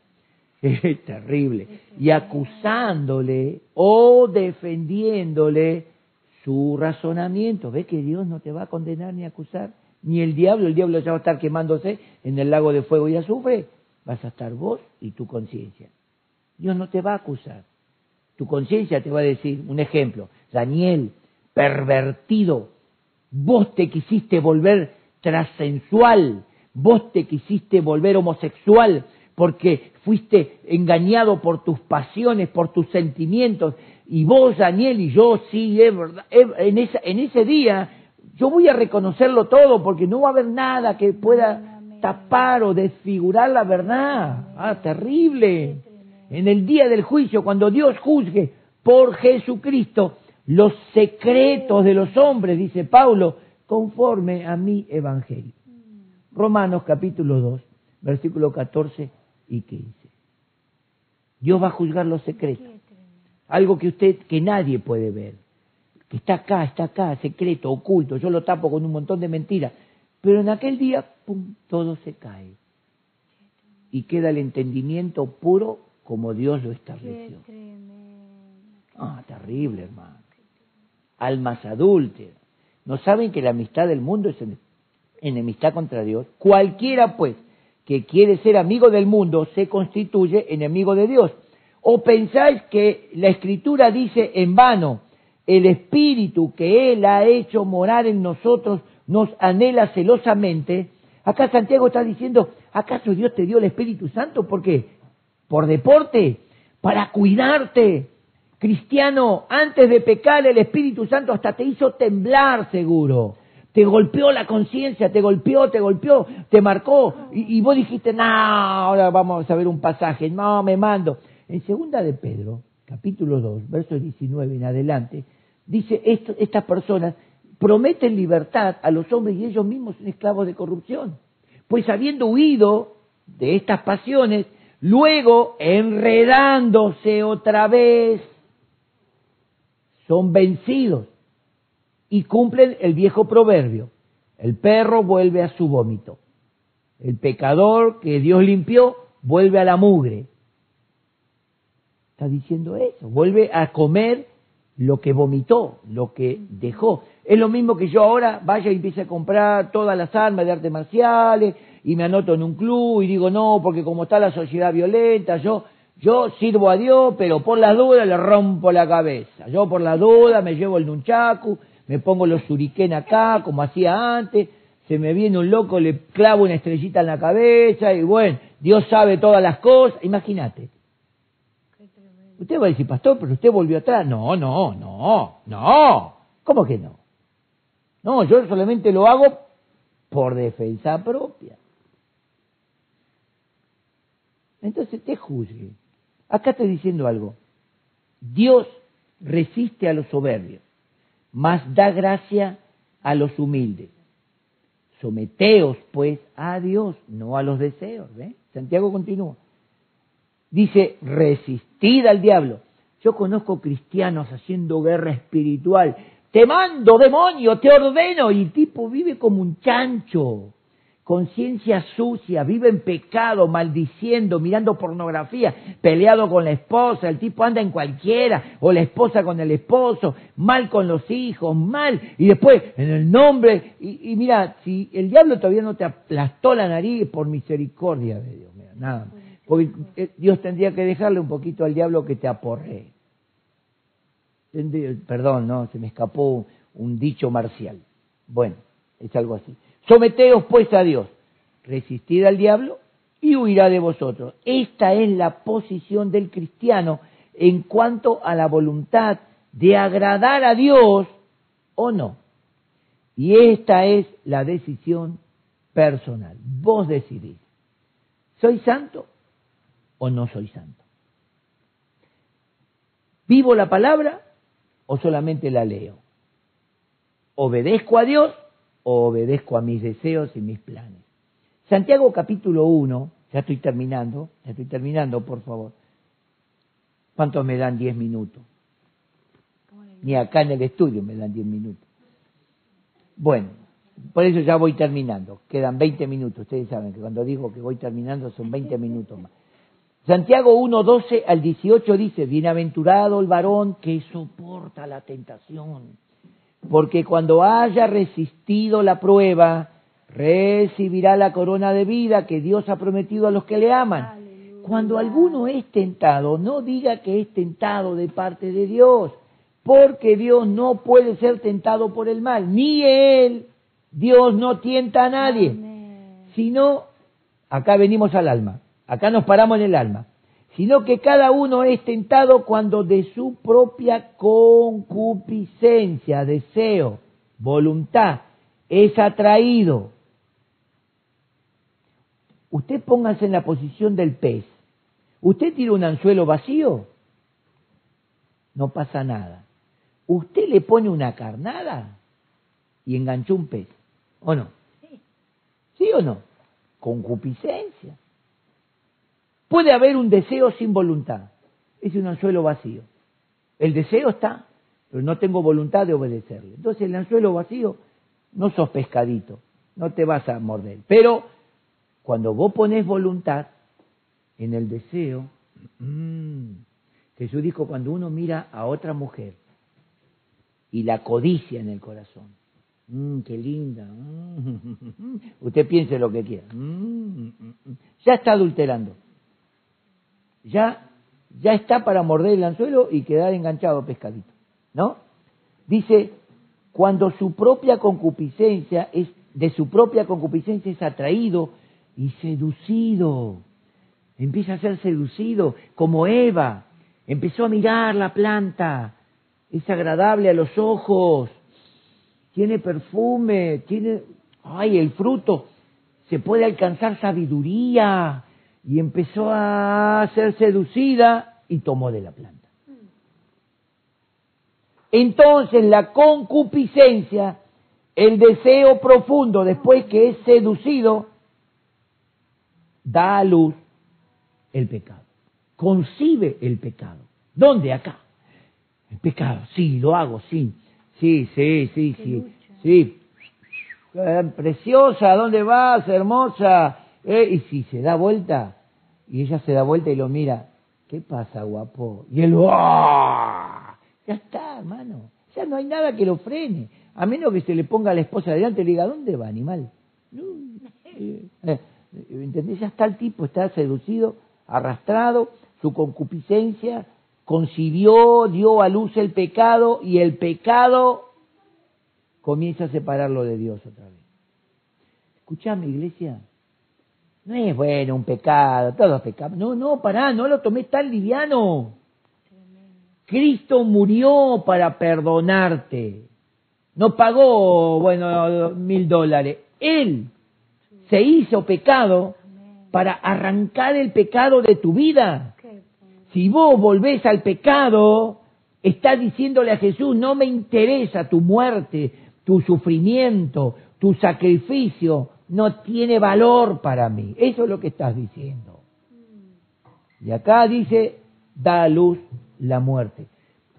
S1: Es terrible. Y acusándole o defendiéndole su razonamiento. ¿Ves que Dios no te va a condenar ni a acusar? Ni el diablo, el diablo ya va a estar quemándose en el lago de fuego y azufre. Vas a estar vos y tu conciencia. Dios no te va a acusar. Tu conciencia te va a decir, un ejemplo, Daniel, pervertido, Vos te quisiste volver transsensual, vos te quisiste volver homosexual porque fuiste engañado por tus pasiones, por tus sentimientos. Y vos, Daniel, y yo, sí, es verdad, en, esa, en ese día yo voy a reconocerlo todo porque no va a haber nada que pueda tapar o desfigurar la verdad. Ah, terrible. En el día del juicio, cuando Dios juzgue por Jesucristo, los secretos de los hombres, dice Pablo, conforme a mi evangelio. Romanos capítulo 2, versículo 14 y 15. Dios va a juzgar los secretos. Algo que usted, que nadie puede ver. Que está acá, está acá, secreto, oculto. Yo lo tapo con un montón de mentiras. Pero en aquel día, pum, todo se cae. Y queda el entendimiento puro como Dios lo estableció. Ah, terrible, hermano almas adúlteras. ¿No saben que la amistad del mundo es enemistad contra Dios? Cualquiera, pues, que quiere ser amigo del mundo se constituye enemigo de Dios. ¿O pensáis que la Escritura dice en vano, el Espíritu que Él ha hecho morar en nosotros nos anhela celosamente? Acá Santiago está diciendo, ¿acaso Dios te dio el Espíritu Santo? ¿Por qué? ¿Por deporte? Para cuidarte. Cristiano, antes de pecar el Espíritu Santo hasta te hizo temblar seguro. Te golpeó la conciencia, te golpeó, te golpeó, te marcó. Y, vos dijiste, no, ahora vamos a ver un pasaje. No, me mando. En segunda de Pedro, capítulo 2, versos 19 en adelante, dice, esto, estas personas prometen libertad a los hombres y ellos mismos son esclavos de corrupción. Pues habiendo huido de estas pasiones, luego enredándose otra vez, son vencidos y cumplen el viejo proverbio. El perro vuelve a su vómito. El pecador que Dios limpió vuelve a la mugre. Está diciendo eso. Vuelve a comer lo que vomitó, lo que dejó. Es lo mismo que yo ahora vaya y empiece a comprar todas las armas de artes marciales y me anoto en un club y digo no, porque como está la sociedad violenta, yo, yo sirvo a Dios, pero por la duda le rompo la cabeza. Yo por la duda me llevo el nunchaku, me pongo los shuriken acá, como hacía antes, se me viene un loco, le clavo una estrellita en la cabeza y bueno, Dios sabe todas las cosas. Imagínate. Usted va a decir, pastor, pero usted volvió atrás. No, no, no, no. ¿Cómo que no? No, yo solamente lo hago por defensa propia. Entonces te juzgue. Acá estoy diciendo algo. Dios resiste a los soberbios, mas da gracia a los humildes. Someteos, pues, a Dios, no a los deseos. Santiago continúa. Dice, resistid al diablo. Yo conozco cristianos haciendo guerra espiritual. Te mando, demonio, te ordeno. Y el tipo vive como un chancho. Conciencia sucia, vive en pecado, maldiciendo, mirando pornografía, peleado con la esposa, el tipo anda en cualquiera, o la esposa con el esposo, mal con los hijos, mal, y después en el nombre, y, mira, si el diablo todavía no te aplastó la nariz, por misericordia de Dios, mira, nada más. Porque eh, Dios tendría que dejarle un poquito al diablo que te aporre. Perdón, no, se me escapó un dicho marcial. Bueno, es algo así. Someteos pues a Dios, resistid al diablo y huirá de vosotros. Esta es la posición del cristiano en cuanto a la voluntad de agradar a Dios o no. Y esta es la decisión personal. Vos decidís. ¿Soy santo o no soy santo? ¿Vivo la palabra o solamente la leo? ¿Obedezco a Dios o obedezco a mis deseos y mis planes? Santiago capítulo 1, ya estoy terminando, ya estoy terminando, por favor. ¿Cuántos me dan 10 minutos?
S2: ¿Cómo le
S1: Ni acá en el estudio me dan 10 minutos. Bueno, por eso ya voy terminando. Quedan 20 minutos. Ustedes saben que cuando digo que voy terminando son 20 minutos más. Santiago 1, 12 al 18 dice, bienaventurado el varón que soporta la tentación, porque cuando haya resistido la prueba, recibirá la corona de vida que Dios ha prometido a los que le aman.
S2: Aleluya.
S1: Cuando alguno es tentado, no diga que es tentado de parte de Dios, porque Dios no puede ser tentado por el mal, ni Él. Dios no tienta a nadie,
S2: Amén.
S1: sino, acá venimos al alma, acá nos paramos en el alma, sino que cada uno es tentado cuando de su propia concupiscencia, deseo, voluntad, es atraído. Usted póngase en la posición del pez. Usted tira un anzuelo vacío, no pasa nada. Usted le pone una carnada y enganchó un pez, ¿o no?
S2: Sí.
S1: ¿Sí o no? Concupiscencia. Puede haber un deseo sin voluntad. Es un anzuelo vacío. El deseo está, pero no tengo voluntad de obedecerle. Entonces el anzuelo vacío, no sos pescadito, no te vas a morder. Pero cuando vos pones voluntad en el deseo, mm, Jesús dijo, cuando uno mira a otra mujer y la codicia en el corazón, mm, qué linda, mm, usted piense lo que quiera, mm, ya está adulterando, ya, ya está para morder el anzuelo y quedar enganchado pescadito, ¿no? Dice, cuando su propia concupiscencia es de su propia concupiscencia es atraído y seducido. Empieza a ser seducido, como Eva. Empezó a mirar la planta. Es agradable a los ojos. Tiene perfume, tiene... ¡Ay, el fruto! Se puede alcanzar sabiduría. Y empezó a ser seducida y tomó de la planta. Entonces la concupiscencia, el deseo profundo después que es seducido, da a luz el pecado, concibe el pecado. ¿Dónde? Acá. El pecado, sí, lo hago, sí, sí, sí, sí, sí, sí. Eh, preciosa, ¿dónde vas, hermosa? Eh, y si se da vuelta, y ella se da vuelta y lo mira, ¿qué pasa, guapo? Y él, ¡ah! Ya está, hermano. Ya no hay nada que lo frene. A menos que se le ponga a la esposa delante y le diga, ¿dónde va, animal? Eh, eh, ¿Entendés? Ya está el tipo, está seducido, arrastrado, su concupiscencia concibió, dio a luz el pecado y el pecado comienza a separarlo de Dios otra vez. Escuchame, iglesia. No es bueno un pecado, todo es pecado. No, no, pará, no lo tomé tan liviano. Cristo murió para perdonarte. No pagó, bueno, mil dólares. Él se hizo pecado para arrancar el pecado de tu vida. Si vos volvés al pecado, estás diciéndole a Jesús, no me interesa tu muerte, tu sufrimiento, tu sacrificio, no tiene valor para mí. Eso es lo que estás diciendo. Y acá dice, da a luz la muerte.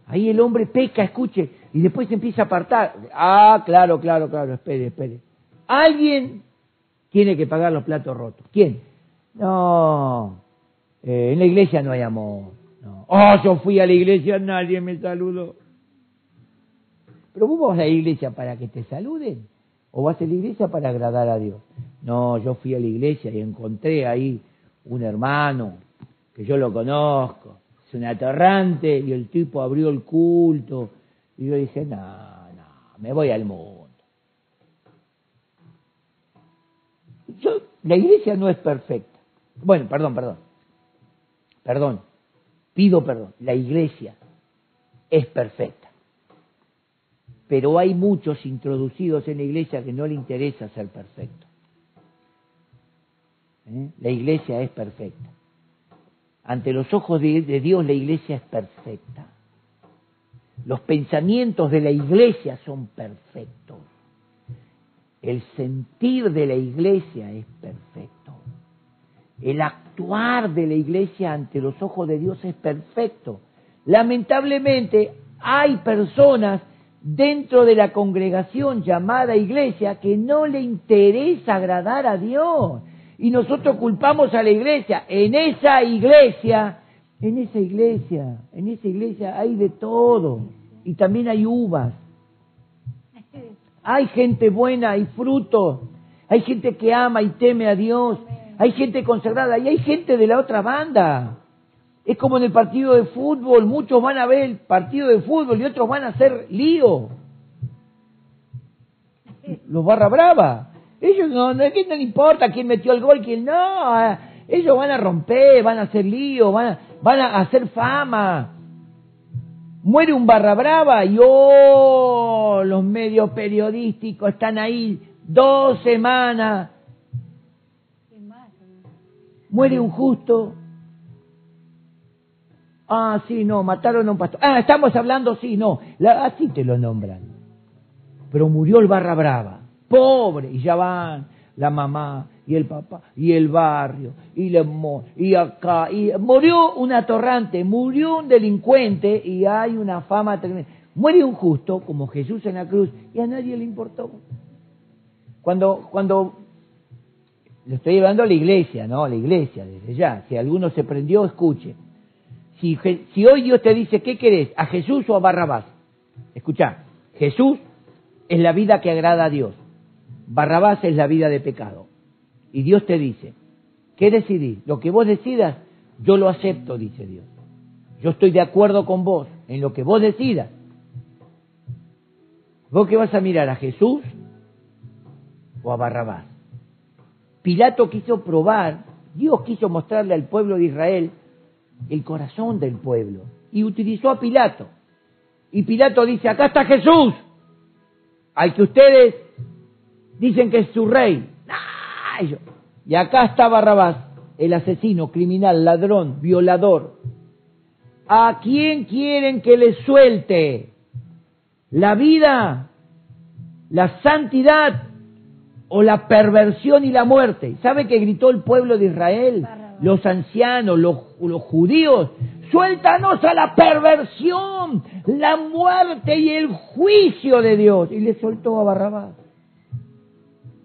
S1: Ahí el hombre peca, escuche, y después se empieza a apartar. Ah, claro, claro, claro, espere, espere. Alguien tiene que pagar los platos rotos. ¿Quién? No, eh, en la iglesia no hay amor. No. Oh, yo fui a la iglesia, nadie me saludó. Pero vos a la iglesia para que te saluden o vas a la iglesia para agradar a Dios. No, yo fui a la iglesia y encontré ahí un hermano que yo lo conozco es un atorrante, y el tipo abrió el culto, y yo dije, no, no, me voy al mundo. Yo, la iglesia no es perfecta. Bueno, perdón, perdón, perdón, pido perdón, la iglesia es perfecta. Pero hay muchos introducidos en la iglesia que no le interesa ser perfecto. ¿Eh? La iglesia es perfecta. Ante los ojos de, Dios la iglesia es perfecta. Los pensamientos de la iglesia son perfectos. El sentir de la iglesia es perfecto. El actuar de la iglesia ante los ojos de Dios es perfecto. Lamentablemente hay personas dentro de la congregación llamada iglesia que no le interesa agradar a Dios y nosotros culpamos a la iglesia. En esa iglesia, en esa iglesia, en esa iglesia hay de todo. Y también hay uvas. Hay gente buena, hay fruto. Hay gente que ama y teme a Dios. Hay gente consagrada y hay gente de la otra banda. Es como en el partido de fútbol. Muchos van a ver el partido de fútbol y otros van a hacer lío. Los barra brava. Ellos no, no, no le importa quién metió el gol, quién no. Ellos van a romper, van a hacer lío, van a, van a hacer fama. Muere un barra brava y oh, los medios periodísticos están ahí dos semanas. Muere un justo. Ah, sí, no, mataron a un pastor. Ah, estamos hablando, sí, no. así te lo nombran. Pero murió el barra brava pobre, y ya van la mamá y el papá y el barrio y le y acá y murió un atorrante, murió un delincuente y hay una fama tremenda. Muere un justo como Jesús en la cruz y a nadie le importó. Cuando cuando le estoy llevando a la iglesia, ¿no? La iglesia desde ya. Si alguno se prendió, escuche. Si, hoy Dios te dice, ¿qué querés? ¿A Jesús o a Barrabás? Escucha, Jesús es la vida que agrada a Dios. Barrabás es la vida de pecado. Y Dios te dice, ¿qué decidís? Lo que vos decidas, yo lo acepto, dice Dios. Yo estoy de acuerdo con vos en lo que vos decidas. ¿Vos qué vas a mirar a Jesús o a Barrabás? Pilato quiso probar, Dios quiso mostrarle al pueblo de Israel el corazón del pueblo y utilizó a Pilato. Y Pilato dice, acá está Jesús, al que ustedes dicen que es su rey. Y acá está Barrabás, el asesino, criminal, ladrón, violador. ¿A quién quieren que le suelte? ¿La vida, la santidad o la perversión y la muerte? ¿Sabe que gritó el pueblo de Israel? Los ancianos, los, los judíos, suéltanos a la perversión, la muerte y el juicio de Dios. Y le soltó a Barrabás.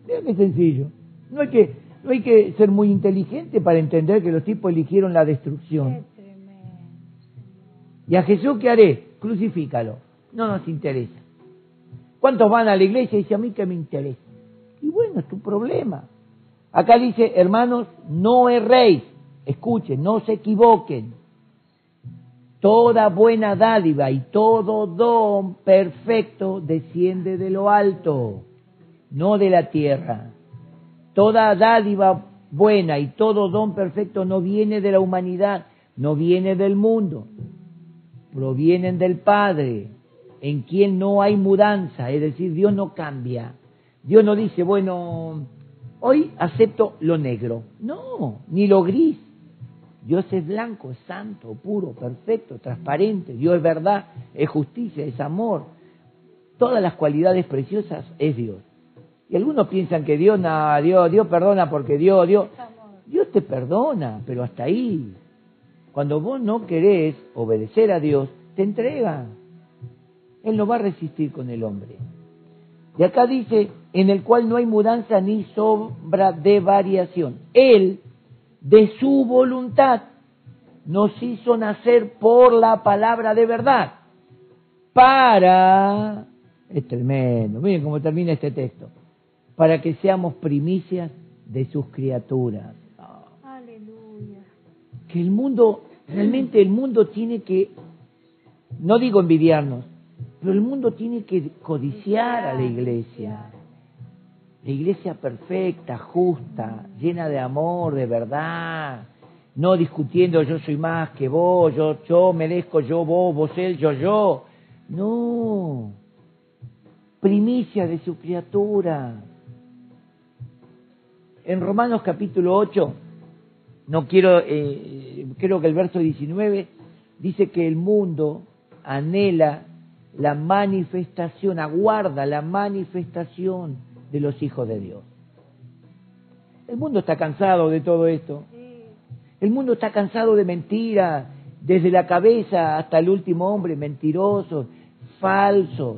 S1: Mira qué sencillo. No hay que, no hay que ser muy inteligente para entender que los tipos eligieron la destrucción. ¿Y a Jesús qué haré? Crucifícalo. No nos interesa. ¿Cuántos van a la iglesia y dicen a mí que me interesa? Y bueno, es tu problema. Acá dice, hermanos, no erréis. Escuchen, no se equivoquen. Toda buena dádiva y todo don perfecto desciende de lo alto, no de la tierra. Toda dádiva buena y todo don perfecto no viene de la humanidad, no viene del mundo, provienen del Padre, en quien no hay mudanza, es decir, Dios no cambia. Dios no dice, bueno, hoy acepto lo negro, no, ni lo gris. Dios es blanco, es santo, puro, perfecto, transparente. Dios es verdad, es justicia, es amor. Todas las cualidades preciosas es Dios. Y algunos piensan que Dios, no, Dios, Dios perdona porque Dios, Dios. Dios te perdona, pero hasta ahí. Cuando vos no querés obedecer a Dios, te entrega. Él no va a resistir con el hombre. Y acá dice, en el cual no hay mudanza ni sombra de variación. Él, de su voluntad, nos hizo nacer por la palabra de verdad. Para, es tremendo, miren cómo termina este texto, para que seamos primicias de sus criaturas.
S2: Aleluya.
S1: que el mundo, realmente el mundo tiene que, no digo envidiarnos, pero el mundo tiene que codiciar a la iglesia. La iglesia perfecta, justa, llena de amor, de verdad, no discutiendo yo soy más que vos, yo, yo merezco, yo vos, vos él, yo, yo. No, primicia de su criatura. En Romanos capítulo 8, no quiero, eh, creo que el verso 19 dice que el mundo anhela la manifestación, aguarda la manifestación de los hijos de Dios. El mundo está cansado de todo esto. El mundo está cansado de mentiras, desde la cabeza hasta el último hombre, mentirosos, falsos.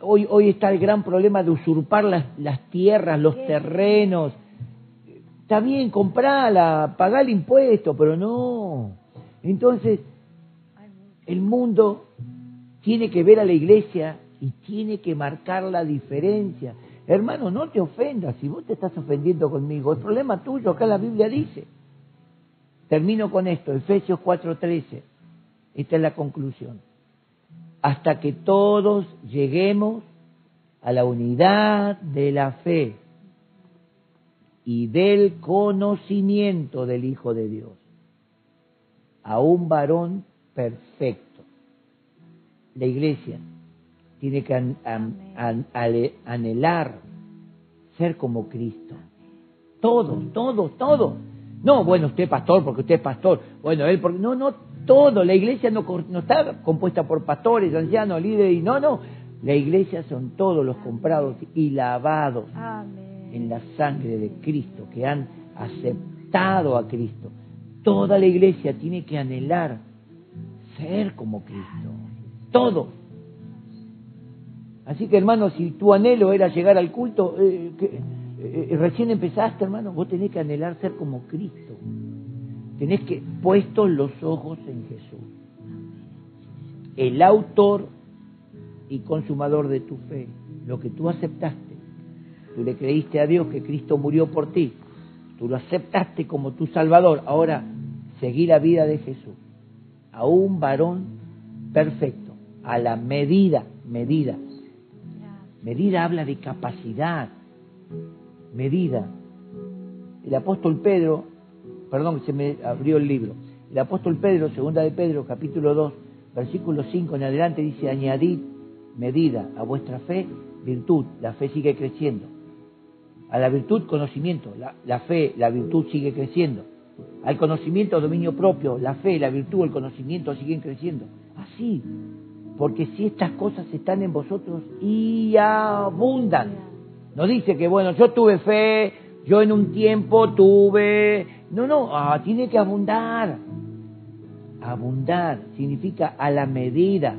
S1: Hoy, hoy está el gran problema de usurpar las, las tierras, los terrenos. Está bien, comprala, pagá el impuesto, pero no. Entonces, el mundo tiene que ver a la iglesia y tiene que marcar la diferencia. Hermano, no te ofendas si vos te estás ofendiendo conmigo. El problema tuyo, acá la Biblia dice. Termino con esto, Efesios 4:13. Esta es la conclusión. Hasta que todos lleguemos a la unidad de la fe y del conocimiento del Hijo de Dios, a un varón perfecto. La iglesia tiene que an- an- an- ale- anhelar ser como Cristo. Todos, todos, todos. No, bueno, usted es pastor porque usted es pastor. Bueno, él porque... No, no, todo. La iglesia no, no está compuesta por pastores, ancianos, líderes. y No, no. La iglesia son todos los comprados y lavados
S2: Amén.
S1: en la sangre de Cristo, que han aceptado a Cristo. Toda la iglesia tiene que anhelar ser como Cristo. Todo. Así que hermano, si tu anhelo era llegar al culto, eh, que, eh, recién empezaste hermano, vos tenés que anhelar ser como Cristo. Tenés que puestos los ojos en Jesús. El autor y consumador de tu fe. Lo que tú aceptaste. Tú le creíste a Dios que Cristo murió por ti. Tú lo aceptaste como tu Salvador. Ahora, seguí la vida de Jesús. A un varón perfecto. A la medida, medida. Medida habla de capacidad, medida. El apóstol Pedro, perdón, se me abrió el libro. El apóstol Pedro, segunda de Pedro, capítulo 2, versículo 5 en adelante, dice, añadid medida a vuestra fe, virtud. La fe sigue creciendo. A la virtud, conocimiento. La, la fe, la virtud sigue creciendo. Al conocimiento, dominio propio. La fe, la virtud, el conocimiento siguen creciendo. Así. Porque si estas cosas están en vosotros y abundan. No dice que, bueno, yo tuve fe, yo en un tiempo tuve... No, no, ah, tiene que abundar. Abundar significa a la medida,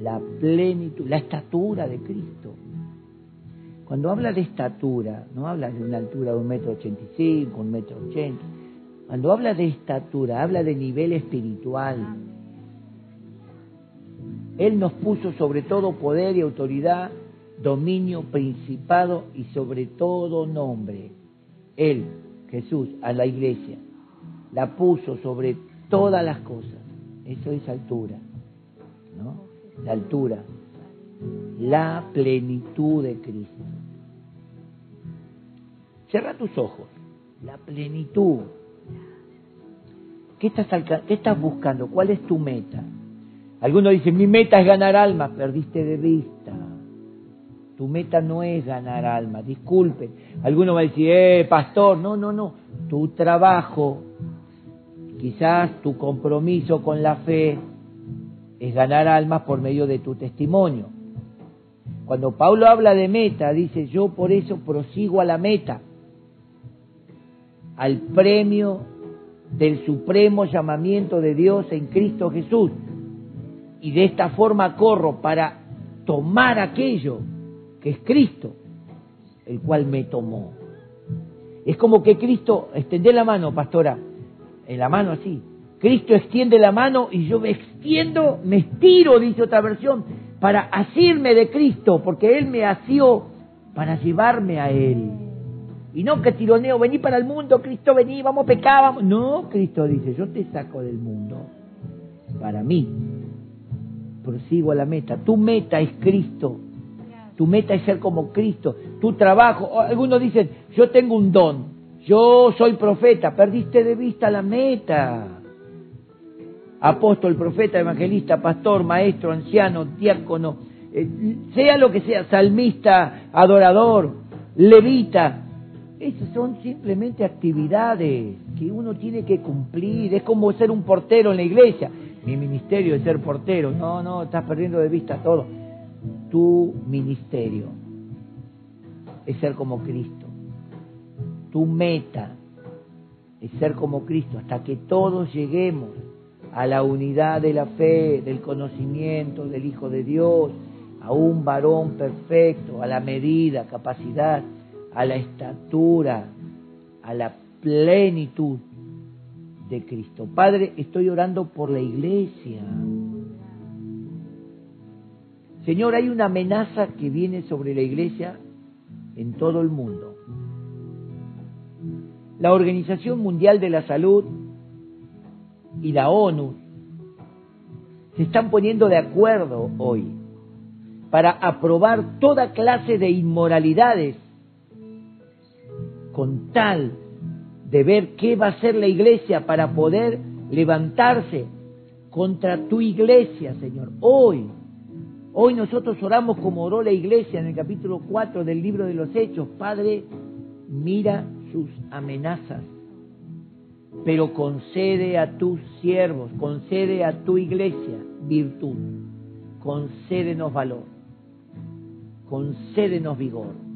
S1: la plenitud, la estatura de Cristo. Cuando habla de estatura, no habla de una altura de un metro ochenta y cinco, un metro ochenta. Cuando habla de estatura, habla de nivel espiritual. Él nos puso sobre todo poder y autoridad, dominio, principado y sobre todo nombre. Él, Jesús, a la iglesia, la puso sobre todas las cosas. Eso es altura, ¿no? La altura, la plenitud de Cristo. Cierra tus ojos, la plenitud. ¿Qué estás, ¿Qué estás buscando? ¿Cuál es tu meta? Algunos dicen, mi meta es ganar almas, perdiste de vista. Tu meta no es ganar almas, disculpe. Algunos va a decir, eh, pastor, no, no, no. Tu trabajo, quizás tu compromiso con la fe es ganar almas por medio de tu testimonio. Cuando Pablo habla de meta, dice, yo por eso prosigo a la meta, al premio del supremo llamamiento de Dios en Cristo Jesús. Y de esta forma corro para tomar aquello que es Cristo, el cual me tomó. Es como que Cristo, extende la mano, pastora, en la mano así. Cristo extiende la mano y yo me extiendo, me estiro, dice otra versión, para asirme de Cristo, porque Él me asió para llevarme a Él. Y no que tironeo, vení para el mundo, Cristo, vení, vamos vamos. No, Cristo dice, yo te saco del mundo para mí. Prosigo a la meta. Tu meta es Cristo. Tu meta es ser como Cristo. Tu trabajo, algunos dicen, yo tengo un don, yo soy profeta, perdiste de vista la meta. Apóstol, profeta, evangelista, pastor, maestro, anciano, diácono, eh, sea lo que sea, salmista, adorador, levita, esas son simplemente actividades que uno tiene que cumplir. Es como ser un portero en la iglesia. Mi ministerio es ser portero. No, no, estás perdiendo de vista todo. Tu ministerio es ser como Cristo. Tu meta es ser como Cristo hasta que todos lleguemos a la unidad de la fe, del conocimiento del Hijo de Dios, a un varón perfecto, a la medida, capacidad a la estatura, a la plenitud de Cristo. Padre, estoy orando por la iglesia. Señor, hay una amenaza que viene sobre la iglesia en todo el mundo. La Organización Mundial de la Salud y la ONU se están poniendo de acuerdo hoy para aprobar toda clase de inmoralidades con tal de ver qué va a hacer la iglesia para poder levantarse contra tu iglesia, Señor. Hoy, hoy nosotros oramos como oró la iglesia en el capítulo 4 del libro de los Hechos. Padre, mira sus amenazas, pero concede a tus siervos, concede a tu iglesia virtud, concédenos valor, concédenos vigor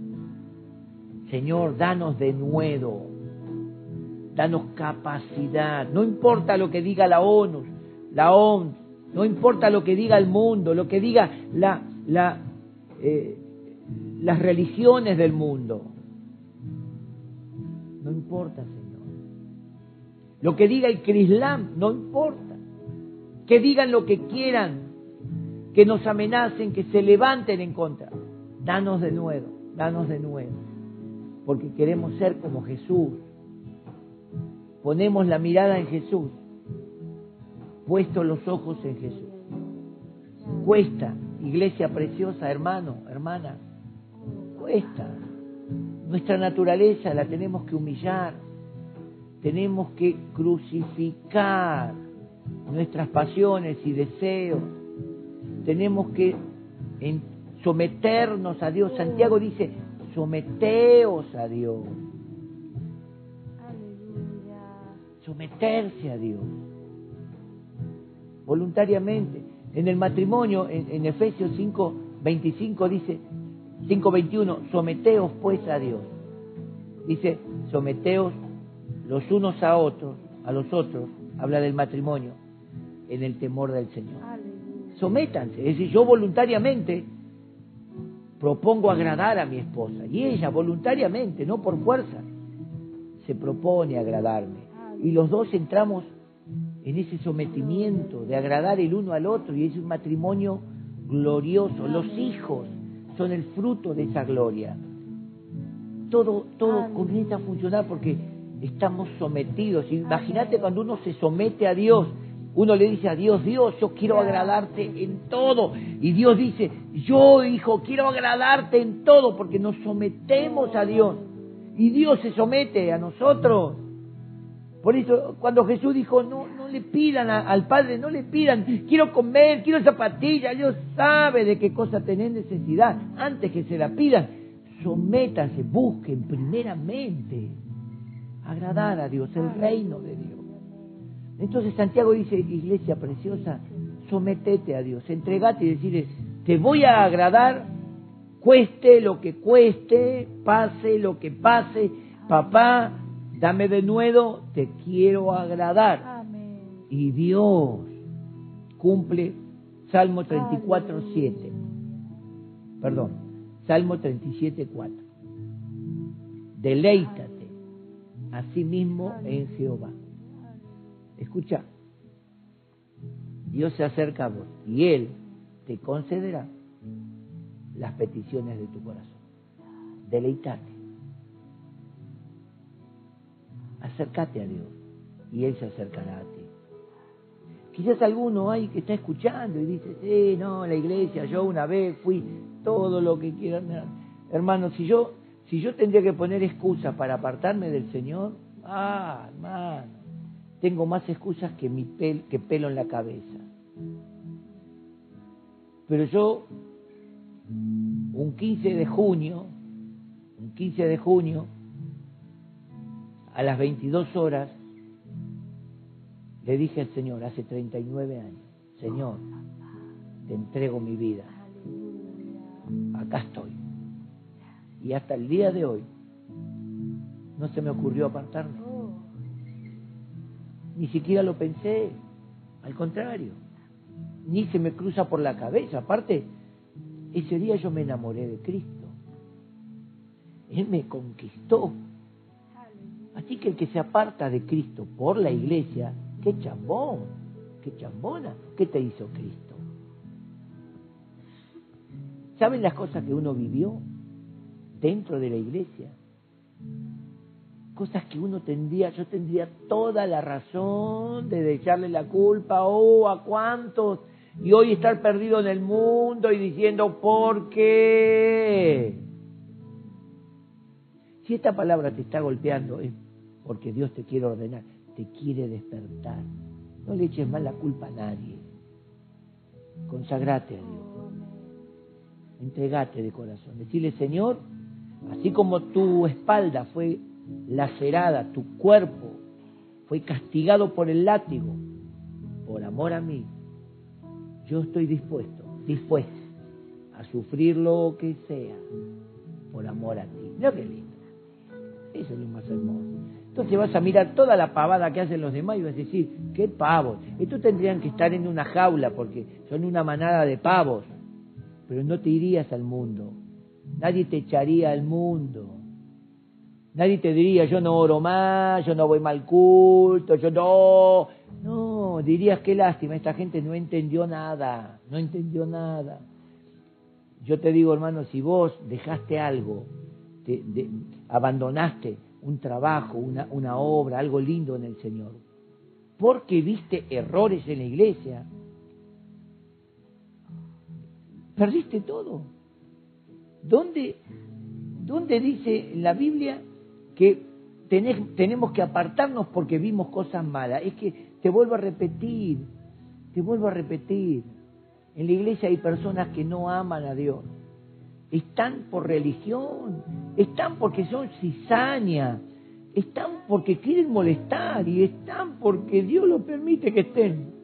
S1: Señor, danos de nuevo, danos capacidad. No importa lo que diga la ONU, la OMS, no importa lo que diga el mundo, lo que diga eh, las religiones del mundo. No importa, Señor. Lo que diga el Crislam, no importa. Que digan lo que quieran, que nos amenacen, que se levanten en contra. Danos de nuevo, danos de nuevo porque queremos ser como Jesús. Ponemos la mirada en Jesús, puesto los ojos en Jesús. Cuesta, iglesia preciosa, hermano, hermana, cuesta. Nuestra naturaleza la tenemos que humillar, tenemos que crucificar nuestras pasiones y deseos, tenemos que someternos a Dios. Santiago dice, someteos a Dios, someterse a Dios, voluntariamente. En el matrimonio, en, en Efesios 5, 25 dice, 5.21, someteos pues a Dios. Dice, someteos los unos a otros, a los otros, habla del matrimonio, en el temor del Señor.
S2: Aleluya.
S1: Sométanse, es decir, yo voluntariamente propongo agradar a mi esposa y ella voluntariamente, no por fuerza, se propone agradarme. Y los dos entramos en ese sometimiento de agradar el uno al otro y es un matrimonio glorioso. Los hijos son el fruto de esa gloria. Todo, todo comienza a funcionar porque estamos sometidos. Imagínate cuando uno se somete a Dios, uno le dice a Dios, Dios, yo quiero agradarte en todo. Y Dios dice, yo hijo, quiero agradarte en todo porque nos sometemos a Dios. Y Dios se somete a nosotros. Por eso, cuando Jesús dijo, no, no le pidan al Padre, no le pidan, quiero comer, quiero zapatilla, Dios sabe de qué cosa tenés necesidad. Antes que se la pidan, sométanse, busquen primeramente agradar a Dios, el reino de Dios. Entonces Santiago dice, iglesia preciosa, sometete a Dios, entregate y decirle, te voy a agradar, cueste lo que cueste, pase lo que pase, papá, dame de nuevo, te quiero agradar.
S2: Amén.
S1: Y Dios cumple Salmo 34, 7. Perdón, Salmo 37, 4. Deleítate a sí mismo en Jehová. Escucha, Dios se acerca a vos y Él te concederá las peticiones de tu corazón. Deleítate. Acércate a Dios y Él se acercará a ti. Quizás alguno hay que está escuchando y dice, sí, no, la iglesia, yo una vez fui todo lo que quieran. Hermano, si yo, si yo tendría que poner excusas para apartarme del Señor, ah, hermano, tengo más excusas que, mi que pelo en la cabeza. Pero yo, un 15 de junio, un 15 de junio, a las 22 horas, le dije al Señor, hace 39 años, Señor, te entrego mi vida, acá estoy. Y hasta el día de hoy, no se me ocurrió apartarme, ni siquiera lo pensé, al contrario, ni se me cruza por la cabeza. Aparte, ese día yo me enamoré de Cristo, Él me conquistó. Así que el que se aparta de Cristo por la iglesia, qué chambón, qué chambona, ¿qué te hizo Cristo? ¿Saben las cosas que uno vivió dentro de la iglesia? Cosas que uno tendría, yo tendría toda la razón de echarle la culpa, oh, a cuántos, y hoy estar perdido en el mundo y diciendo, ¿por qué? Si esta palabra te está golpeando es porque Dios te quiere ordenar, te quiere despertar. No le eches más la culpa a nadie. Consagrate a Dios. Entregate de corazón. Decirle, Señor, así como tu espalda fue lacerada, tu cuerpo fue castigado por el látigo, por amor a mí, yo estoy dispuesto, dispuesto a sufrir lo que sea por amor a ti. Mira qué lindo. Eso es lo más hermoso. Entonces vas a mirar toda la pavada que hacen los demás y vas a decir, qué pavos. Estos tendrían que estar en una jaula porque son una manada de pavos. Pero no te irías al mundo. Nadie te echaría al mundo. Nadie te diría, yo no oro más, yo no voy mal culto, yo no. No, dirías, qué lástima, esta gente no entendió nada, no entendió nada. Yo te digo, hermano, si vos dejaste algo, te- de- abandonaste un trabajo, una, obra, algo lindo en el Señor, porque viste errores en la iglesia, perdiste todo. ¿Dónde, ¿Dónde dice la Biblia que tenemos que apartarnos porque vimos cosas malas? Es que te vuelvo a repetir, te vuelvo a repetir. En la iglesia hay personas que no aman a Dios. Están por religión, están porque son cizaña, están porque quieren molestar y están porque Dios lo permite que estén.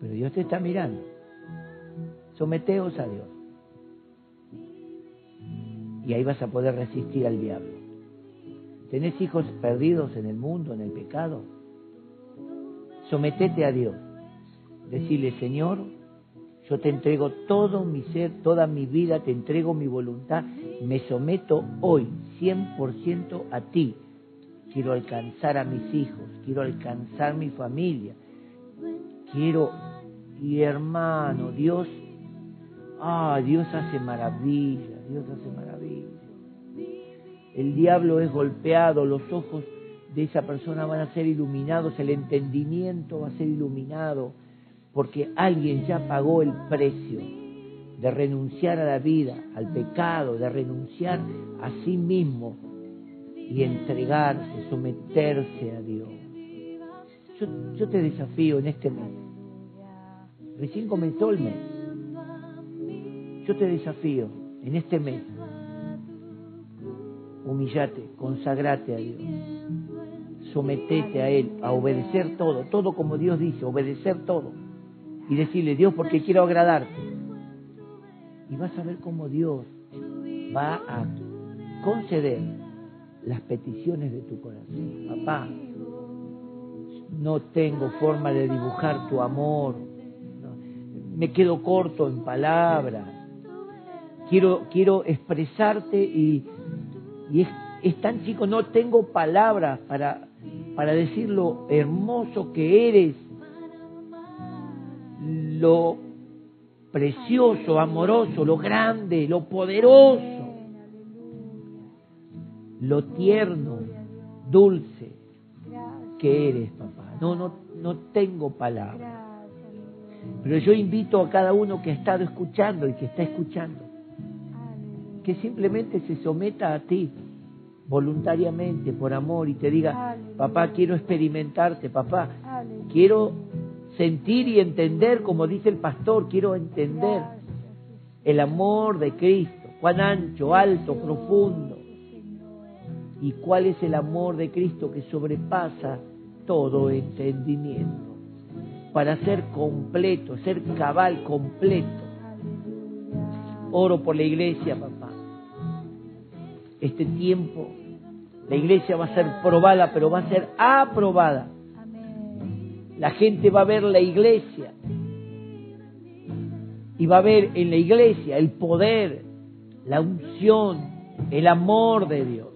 S1: Pero Dios te está mirando. Someteos a Dios. Y ahí vas a poder resistir al diablo. ¿Tenés hijos perdidos en el mundo, en el pecado? Sometete a Dios. Decirle, Señor, yo te entrego todo mi ser, toda mi vida, te entrego mi voluntad, me someto hoy 100% a ti. Quiero alcanzar a mis hijos, quiero alcanzar mi familia, quiero, y hermano, Dios, ah, Dios hace maravilla, Dios hace maravilla. El diablo es golpeado, los ojos de esa persona van a ser iluminados, el entendimiento va a ser iluminado, porque alguien ya pagó el precio de renunciar a la vida, al pecado, de renunciar a sí mismo y entregarse, someterse a Dios. Yo, te desafío en este mes. Recién comenzó el mes. Yo te desafío en este mes. Humillate, consagrate a Dios. Sometete a Él, a obedecer todo, todo como Dios dice, obedecer todo. Y decirle, Dios, porque quiero agradarte. Y vas a ver cómo Dios va a conceder las peticiones de tu corazón. Papá, no tengo forma de dibujar tu amor, me quedo corto en palabras, quiero, quiero expresarte y, y es, es tan chico, no tengo palabras para, para decir lo hermoso que eres, lo precioso, amoroso, lo grande, lo poderoso, lo tierno, dulce que eres, papá. No, no, no tengo palabras. Pero yo invito a cada uno que ha estado escuchando y que está escuchando, que simplemente se someta a ti voluntariamente, por amor, y te diga, papá, quiero experimentarte, papá, quiero sentir y entender, como dice el pastor, quiero entender el amor de Cristo, cuán ancho, alto, profundo, y cuál es el amor de Cristo que sobrepasa todo entendimiento, para ser completo, ser cabal completo. Oro por la iglesia, papá. Este tiempo, la iglesia va a ser probada, pero va a ser aprobada. La gente va a ver la iglesia y va a ver en la iglesia el poder, la unción, el amor de Dios.